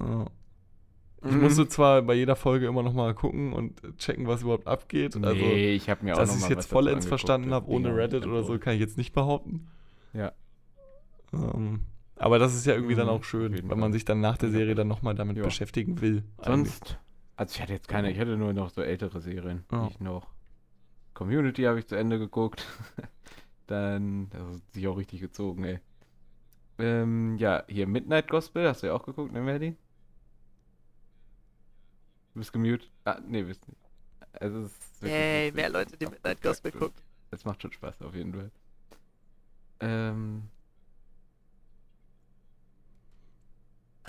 ja. Ich Mhm. musste zwar bei jeder Folge immer nochmal gucken und checken, was überhaupt abgeht. Also, nee, ich habe mir auch dass noch ich mal es jetzt vollends verstanden habe, ohne auch Reddit oder so, gut. kann ich jetzt nicht behaupten. Ja. Ähm, aber das ist ja irgendwie dann Mhm, auch auf schön, wenn man Fall. sich dann nach der. Serie dann nochmal damit Ja. beschäftigen will. eigentlich. Sonst, also ich hatte jetzt keine, ich hatte nur noch so ältere Serien, Ja. die ich noch. Community habe ich zu Ende geguckt. Dann, das hat sich auch richtig gezogen, ey. Ähm, ja, hier Midnight Gospel, hast du ja auch geguckt, ne, Merlin? Du bist gemute? Ah, nee, bist nicht. Also, es ist witzig. mehr Leute, die Midnight Gospel gucken. Es macht schon Spaß, auf jeden Fall. Ähm,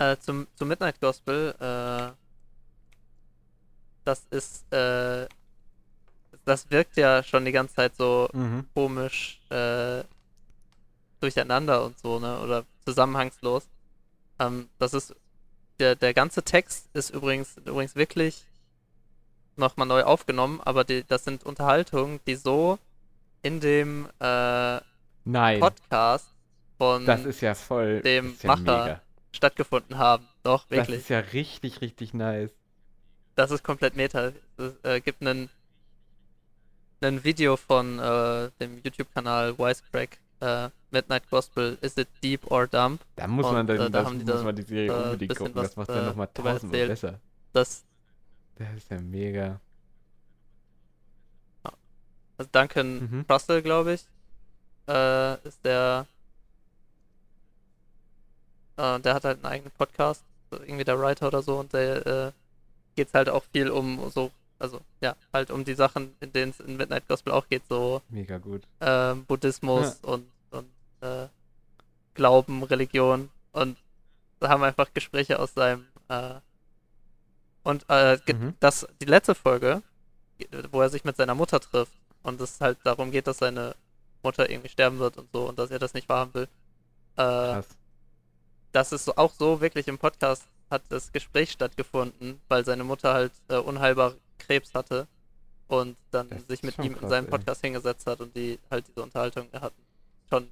Äh, zum, zum Midnight Gospel, äh, das ist, äh, das wirkt ja schon die ganze Zeit so mhm. komisch äh, durcheinander und so, ne? Oder zusammenhangslos. Ähm, das ist der, der ganze Text ist übrigens übrigens wirklich nochmal neu aufgenommen, aber die, das sind Unterhaltungen, die so in dem äh, Podcast von das ja voll. dem das ja Macher. mega. stattgefunden haben. Doch, Das wirklich. ist ja richtig, richtig nice. Das ist komplett Meta. Es äh, gibt einen ein Video von äh, dem YouTube-Kanal Wisecrack äh, Midnight Gospel Is it deep or dumb? Da muss Und, man, dann, äh, da das haben die muss da, man die Serie äh, unbedingt gucken. Das was, macht ja äh, nochmal tausendmal besser. Das Das ist ja mega. also Duncan Mhm. Russell, glaube ich, äh, ist der äh, der hat halt einen eigenen Podcast, irgendwie der Writer oder so und der äh, geht's halt auch viel um so also ja, halt um die Sachen, in denen es in Midnight Gospel auch geht, so Mega gut. ähm, Buddhismus und, und äh, Glauben, Religion und da haben wir einfach Gespräche aus seinem äh, und äh, Mhm. das die letzte Folge, wo er sich mit seiner Mutter trifft und es halt darum geht, dass seine Mutter irgendwie sterben wird und so und dass er das nicht wahrhaben will. Äh, das ist so, auch so wirklich im Podcast hat das Gespräch stattgefunden, weil seine Mutter halt äh, unheilbar Krebs hatte und dann Das sich mit ihm in krass, seinem ey. Podcast hingesetzt hat und die halt diese Unterhaltung hatten. Schon,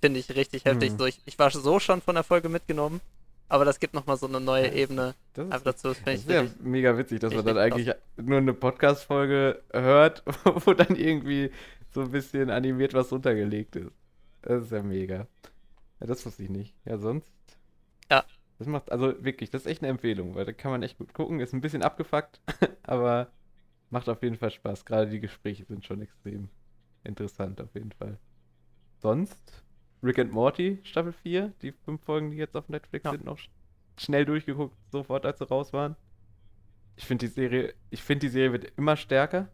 finde ich richtig heftig. Mhm. So, ich, ich war so schon von der Folge mitgenommen, aber das gibt nochmal so eine neue Ebene Das ist, einfach dazu. Das das ist ja mega witzig, dass man dann eigentlich nur eine Podcast-Folge hört, wo dann irgendwie so ein bisschen animiert was untergelegt ist. Das ist ja mega. Ja, das wusste ich nicht. Ja, sonst. Ja. Das macht, also wirklich, das ist echt eine Empfehlung, weil da kann man echt gut gucken. Ist ein bisschen abgefuckt, aber macht auf jeden Fall Spaß. Gerade die Gespräche sind schon extrem interessant, auf jeden Fall. Sonst, Rick and Morty, Staffel 4, die fünf Folgen, die jetzt auf Netflix Ja. sind, noch sch- schnell durchgeguckt, sofort als sie raus waren. Ich finde die Serie, ich finde die Serie wird immer stärker.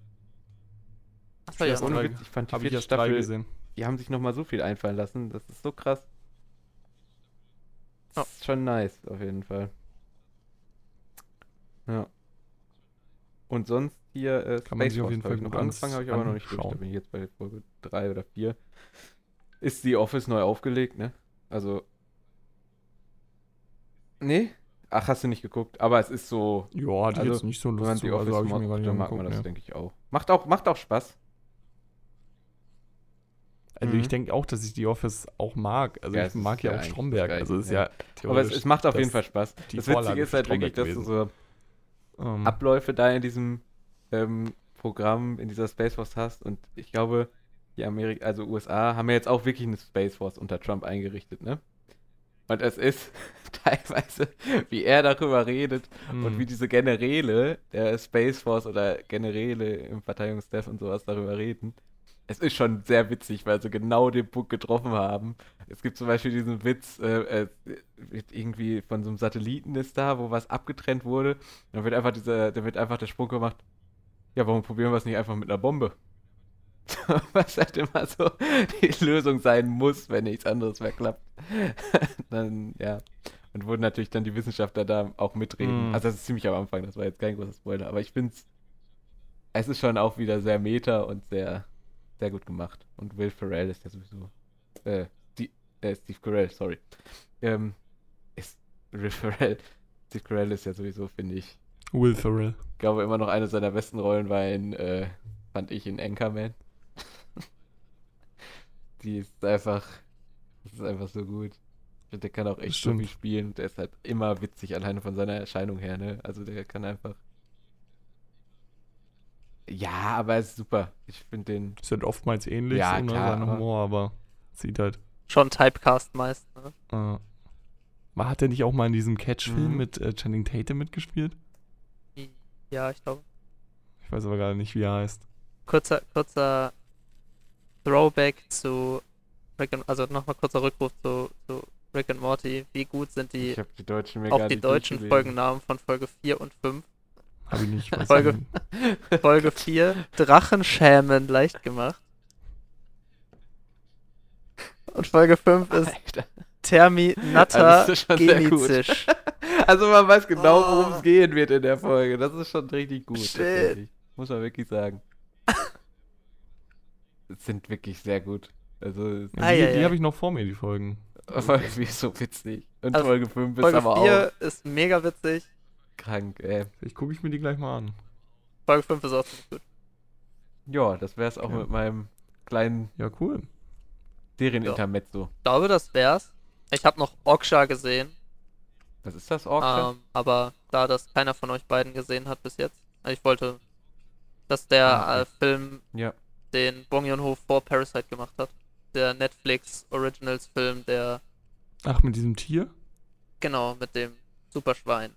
Achso, ja. Ohne drei- Witz, ich fand die vierte Staffel, gesehen. die haben sich nochmal so viel einfallen lassen. Das ist so krass. Ja. Das ist schon nice, auf jeden Fall. Ja. Und sonst hier äh, Kann man sich auf jeden Fall ich noch angefangen, habe ich aber noch nicht durch. Da bin ich jetzt bei Folge 3 oder 4. Ist The Office neu aufgelegt, ne? Also. Nee? Ach, hast du nicht geguckt. Aber es ist so, Ja, die Also, jetzt nicht so wenn man lustig. The Also, Office mag, gar nicht dann mag man das, nee. denke ich auch. Macht auch, macht auch Spaß. Also Mhm. ich denke auch, dass ich die Office auch mag. Also Ja, ich mag ja ja auch Stromberg. Also es ist Gleiche, ja, Aber es, es macht auf jeden Fall Spaß. die Das Vorlage Witzige ist halt wirklich, dass du so ähm, Abläufe da in diesem ähm, Programm, in dieser Space Force hast. Und ich glaube, die Amerika, also USA, haben ja jetzt auch wirklich eine Space Force unter Trump eingerichtet, ne? Und es ist teilweise, wie er darüber redet und Mhm. wie diese Generäle der Space Force oder Generäle im Verteidigungsstaff und sowas darüber reden. Es ist schon sehr witzig, weil sie genau den Punkt getroffen haben. Es gibt zum Beispiel diesen Witz, äh, äh, irgendwie von so einem Satelliten ist da, wo was abgetrennt wurde. Dann wird einfach dieser, da wird einfach der Sprung gemacht. Ja, warum probieren wir es nicht einfach mit einer Bombe? was halt immer so die Lösung sein muss, wenn nichts anderes mehr klappt. dann, ja. Und wurden natürlich dann die Wissenschaftler da auch mitreden. Mhm. Also das ist ziemlich am Anfang, das war jetzt kein großer Spoiler, aber ich finde es, es ist schon auch wieder sehr meta und sehr, sehr gut gemacht. Und Will Ferrell ist ja sowieso, äh, die, äh, Steve Carell, sorry. Ähm, ist Will Ferrell, Steve Carell ist ja sowieso, finde ich, Will Ferrell. ich glaube immer noch eine seiner besten Rollen war in, äh, fand ich in Anchorman. Die ist einfach, das ist einfach so gut. Ich finde, der kann auch echt so Stimmt. viel spielen. Der ist halt immer witzig, alleine von seiner Erscheinung her, ne? Also der kann einfach. Ja, aber er ist super. Ich finde den. Ist halt oftmals ähnlich, Ja, so, ne, klar, Humor, aber sieht halt. Schon Typecast meist, ne? Äh, war, hat er nicht auch mal in diesem Catch-Film Mhm. mit äh, Channing Tatum mitgespielt? Ja, ich glaube. Ich weiß aber gerade nicht, wie er heißt. Kurzer, kurzer Throwback zu Rick and, also nochmal kurzer Rückruf zu, zu Rick and Morty. Wie gut sind die, ich habe die deutschen auch die deutschen. Folgennamen von Folge 4 und 5? Habe ich nicht. Folge-. Folge 4, Drachenschämen leicht gemacht. Und Folge 5 ist Alter. Terminator gut. Genizisch. Also man weiß genau, worum Oh. es gehen wird in der Folge. Das ist schon richtig gut. Muss man wirklich sagen. Es sind wirklich sehr gut. Also, es- Ja, Ei, die ei, die ei. habe ich noch vor mir, die Folgen. aber wie so witzig. Und Also, Folge 5 ist Folge aber 4 auch ist mega witzig. krank, ey. Vielleicht gucke ich mir die gleich mal an. Folge 5 ist auch ziemlich gut. Ja, das wär's auch Okay. mit meinem kleinen Ja, cool. Serienintermezzo. Ich glaube, das wär's. Ich habe noch Oksha gesehen, Was ist das, Orksha? ähm, aber da das keiner von euch beiden gesehen hat bis jetzt, ich wollte, dass der Ah, okay. äh, Film Ja. Den Bong Joon-ho vor Parasite gemacht hat. Der Netflix Originals Film, der Ach, mit diesem Tier? genau mit dem Superschwein.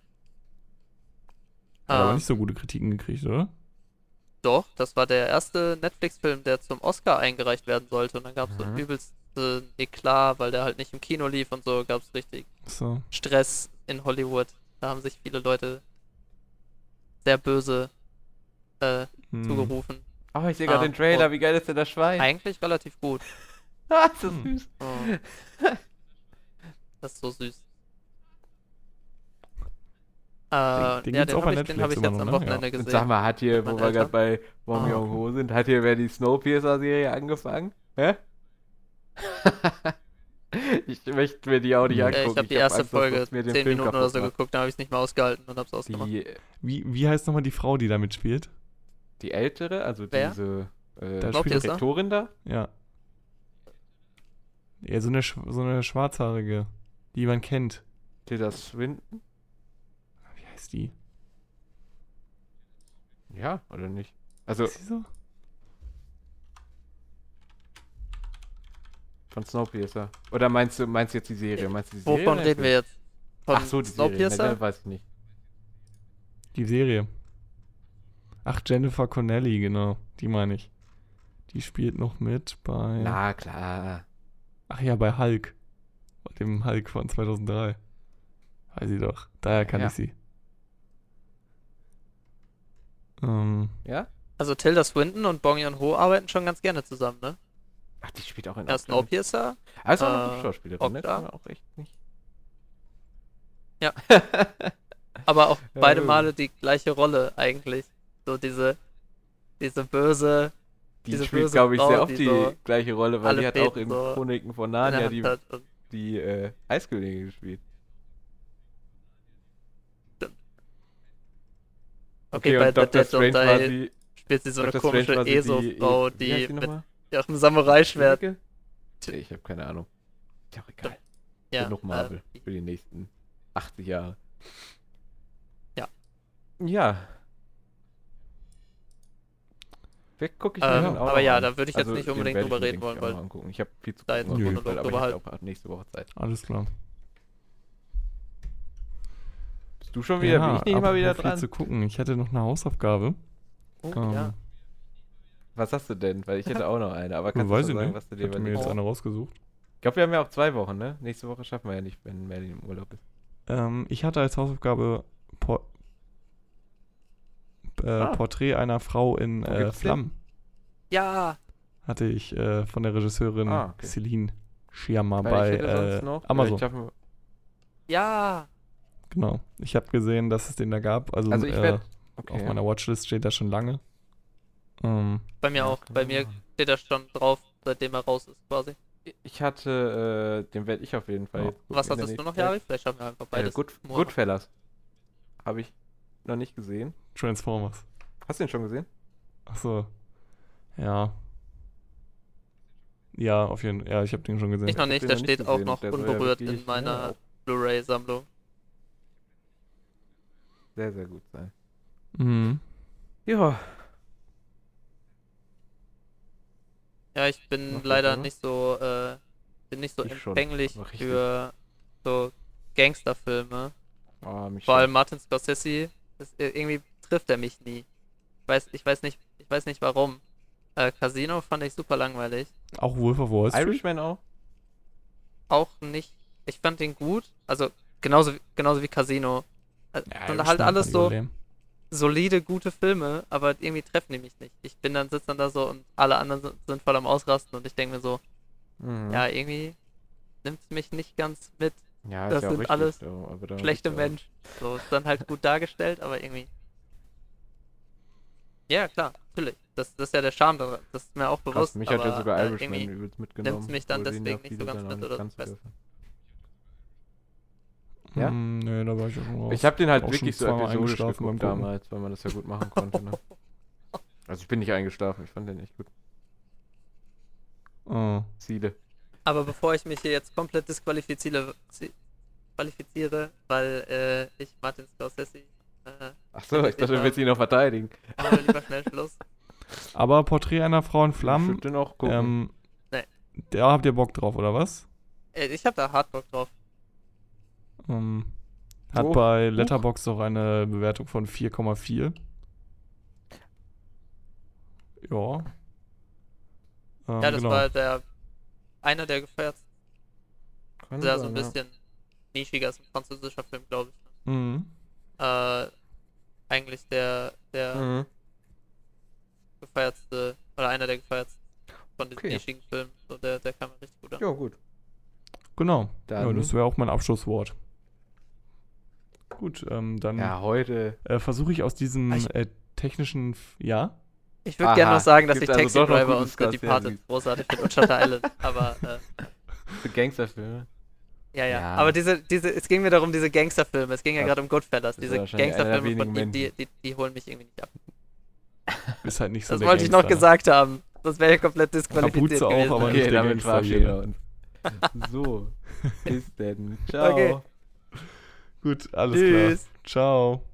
Hat aber Ähm, nicht so gute Kritiken gekriegt, oder? Doch, das war der erste Netflix-Film, der zum Oscar eingereicht werden sollte. Und dann gab es so Mhm. übelst äh, Eklat, weil der halt nicht im Kino lief und so, gab es richtig So. Stress in Hollywood. Da haben sich viele Leute sehr böse äh, Hm. zugerufen. Oh, ich sehe gerade Ah, den Trailer. und- Wie geil ist denn das Schwein? Eigentlich relativ gut. Ah, ist das Hm. süß. Oh. Das ist so süß. Äh, den ja, gibt's den habe ich, den hab ich jetzt am ne? Wochenende Und gesehen. sag mal, hat hier, wo wir gerade bei Bong Ah. Joon-ho sind, hat hier wer die Snowpiercer-Serie angefangen? Hä? ich möchte mir die auch nicht Äh, angucken. Äh, ich habe die hab erste Angst, dass Folge das mir den 10 Film Minuten oder so macht. geguckt, dann habe ich es nicht mehr ausgehalten und habe es ausgemacht. Wie, wie heißt nochmal die Frau, die da mitspielt? Die ältere, also Wer? diese äh, Da spielt? Direktorin da? Ja. Ja, so eine, so eine schwarzhaarige, die man kennt. Tilda Swinton? Wie heißt die? Ja, oder nicht? Also Ist sie so? von Snowpiercer. Oder meinst du, meinst du jetzt die Serie? Meinst du die Serie Wovon reden wir jetzt? Von Ach so, die Serie. Ne, Snowpiercer? das weiß ich nicht. Die Serie. Ach, Jennifer Connelly, genau. Die meine ich. Die spielt noch mit bei. Na klar. Ach ja, bei Hulk. Bei dem Hulk von 2003. Weiß ich doch. Daher kann Ja. ich sie. Ähm, Ja? Also Tilda Swinton und Bong Joon-ho arbeiten schon ganz gerne zusammen, ne? Ach, die spielt auch in mit. Snowpiercer. Ist auch eine äh, Schauspielerin, ne? Okja. Kann man auch echt nicht. Ja. Aber auch beide ja. Male die gleiche Rolle eigentlich. So diese, diese böse, Die diese spielt, glaube ich, Frau, sehr oft die die so gleiche Rolle, weil die hat auch in so Chroniken von Narnia die. Und die äh, Eiskönigin gespielt. okay, bei und The Dr. Strange war Die sie, spielt sie so eine Dr. Strange komische ESO-Frau, heißt die mit nochmal? ihrem Samurai-Schwert. Nee, ich habe keine Ahnung. Ist ja auch egal. Ja, Genug Marvel äh, für die nächsten 80 Jahre. Ja. Ja. Wer gucke ich mir Ähm, dann auch aber ja, an? da würde ich jetzt Also, nicht unbedingt ich drüber mir, reden ich, wollen, weil angucken. Ich habe viel zu da gucken. Nö. Fall, aber drüber ich halt. habe auch nächste Woche Zeit. Alles klar. Bist du schon wieder, bin ich nicht mal wieder viel dran? zu gucken. Ich hätte noch eine Hausaufgabe. oh, Ähm, ja. Was hast du denn? Weil ich hätte auch noch eine, aber kannst weiß du ich sagen, nicht. was du Ich dir hatte mir überlegst? jetzt eine rausgesucht. Ich glaube, wir haben ja auch zwei Wochen, ne? Nächste Woche schaffen wir ja nicht, wenn Merlin im Urlaub ist. Ähm, ich hatte als Hausaufgabe äh, Ah. Porträt einer Frau in äh? Flammen. ja, Hatte ich äh, von der Regisseurin Ah, okay. Celine Weil bei äh, noch, Amazon. schaffen ja. Genau. Ich habe gesehen, dass es den da gab. Also, Also ich äh, werde. auf Okay. meiner Watchlist steht da schon lange. Ähm, Bei mir Ja, auch. Bei mir steht er schon drauf, seitdem er raus ist, quasi. Ich hatte, äh, den werde ich auf jeden Fall Ja. Was hattest du noch. Jari? Vielleicht schaffen wir einfach Äh, beides. Good, Morgen. Goodfellas. Habe ich noch nicht gesehen. Transformers. Hast du den schon gesehen? Achso. Ja. Ja, auf jeden Fall. Ja, ich habe den schon gesehen. Ich noch nicht, der noch steht nicht auch noch Der unberührt in meiner ja, Blu-ray-Sammlung. sehr, sehr gut sein. Mhm. Ja. Ja, ich bin was, leider oder? nicht so, äh, bin nicht so Ich schon, empfänglich richtig. für so Gangsterfilme. Oh, Vor schon. allem Martin Scorsese, das, irgendwie trifft er mich nie. Ich weiß, ich weiß nicht, ich weiß nicht warum. Äh, Casino fand ich super langweilig. Auch Wolf of Wall Street. Irishman auch? Auch nicht. Ich fand den gut. Also genauso, wie- genauso wie Casino. Äh, Ja, und halt alles so lame. solide, gute Filme, aber irgendwie treffen die mich nicht. Ich bin dann, sitze dann da so und alle anderen sind, sind voll am Ausrasten und ich denke mir so, Mhm. ja, irgendwie nimmt es mich nicht ganz mit. ja das ist ja auch sind richtig, alles so, Schlechte gibt's ja auch- Mensch. So, ist dann halt gut dargestellt, aber irgendwie. Ja, klar, natürlich. Das, das ist ja der Charme. Das ist mir auch Krass, bewusst. mich hat ja aber, sogar äh, Irishman irgendwie übelst mitgenommen. mich dann deswegen ja nicht so ganz mit oder dürfen. Ja? Hm, nee, da war ich auch schon raus. Ich habe den halt wirklich so episodisch geguckt damals, weil man das ja gut machen konnte. Ne? Also ich bin nicht eingeschlafen, ich fand den echt gut. Oh. Ziele. Aber bevor ich mich hier jetzt komplett disqualifiziere, zi- qualifiziere, weil äh, ich Martin Scorsese, äh, Achso, ich dachte, du willst ihn noch verteidigen. machen wir lieber schnell Schluss. Aber Porträt einer Frau in Ich Flammen, würde den auch gucken. ähm, Nee. da habt ihr Bock drauf, oder was? Äh, ich hab da hart Bock drauf. Ähm, hat Oh, bei huch. Letterboxd auch eine Bewertung von 4,4. Ja. Ähm, Ja, das genau. war der einer der gefeiertsten, Kann der so ein bisschen nischiger ist, ein französischer Film, glaube ich. Mhm. Äh, eigentlich der, der Ja. Mhm. gefeiertste, oder einer der gefeiertsten von diesen Okay. nischigen Filmen. So, der, der kam mir richtig gut an. ja, gut. Genau. Ja, Dann- das wäre auch mein Abschlusswort. Gut, ähm, dann Ja, heute. äh, versuche ich aus diesem Ich- äh, technischen. F ja? Ich würde gerne noch sagen, dass ich also Taxi Driver und The. Departed großartig finde und Shutter Island, aber äh, Gangsterfilme. Ja, ja, Ja. Aber diese, diese, es ging mir darum, diese Gangsterfilme, es ging ja gerade um Goodfellas, diese Gangsterfilme von ihm, die, die, die holen mich irgendwie nicht ab. Ist halt nicht so Das der wollte ich noch Gangster. gesagt haben. Das wäre ja komplett disqualifiziert Kapuze auch, gewesen. aber Okay, nicht der damit Gangster verabschieden. So. Bis denn. Ciao. Okay. Gut, alles klar. Tschüss. Ciao.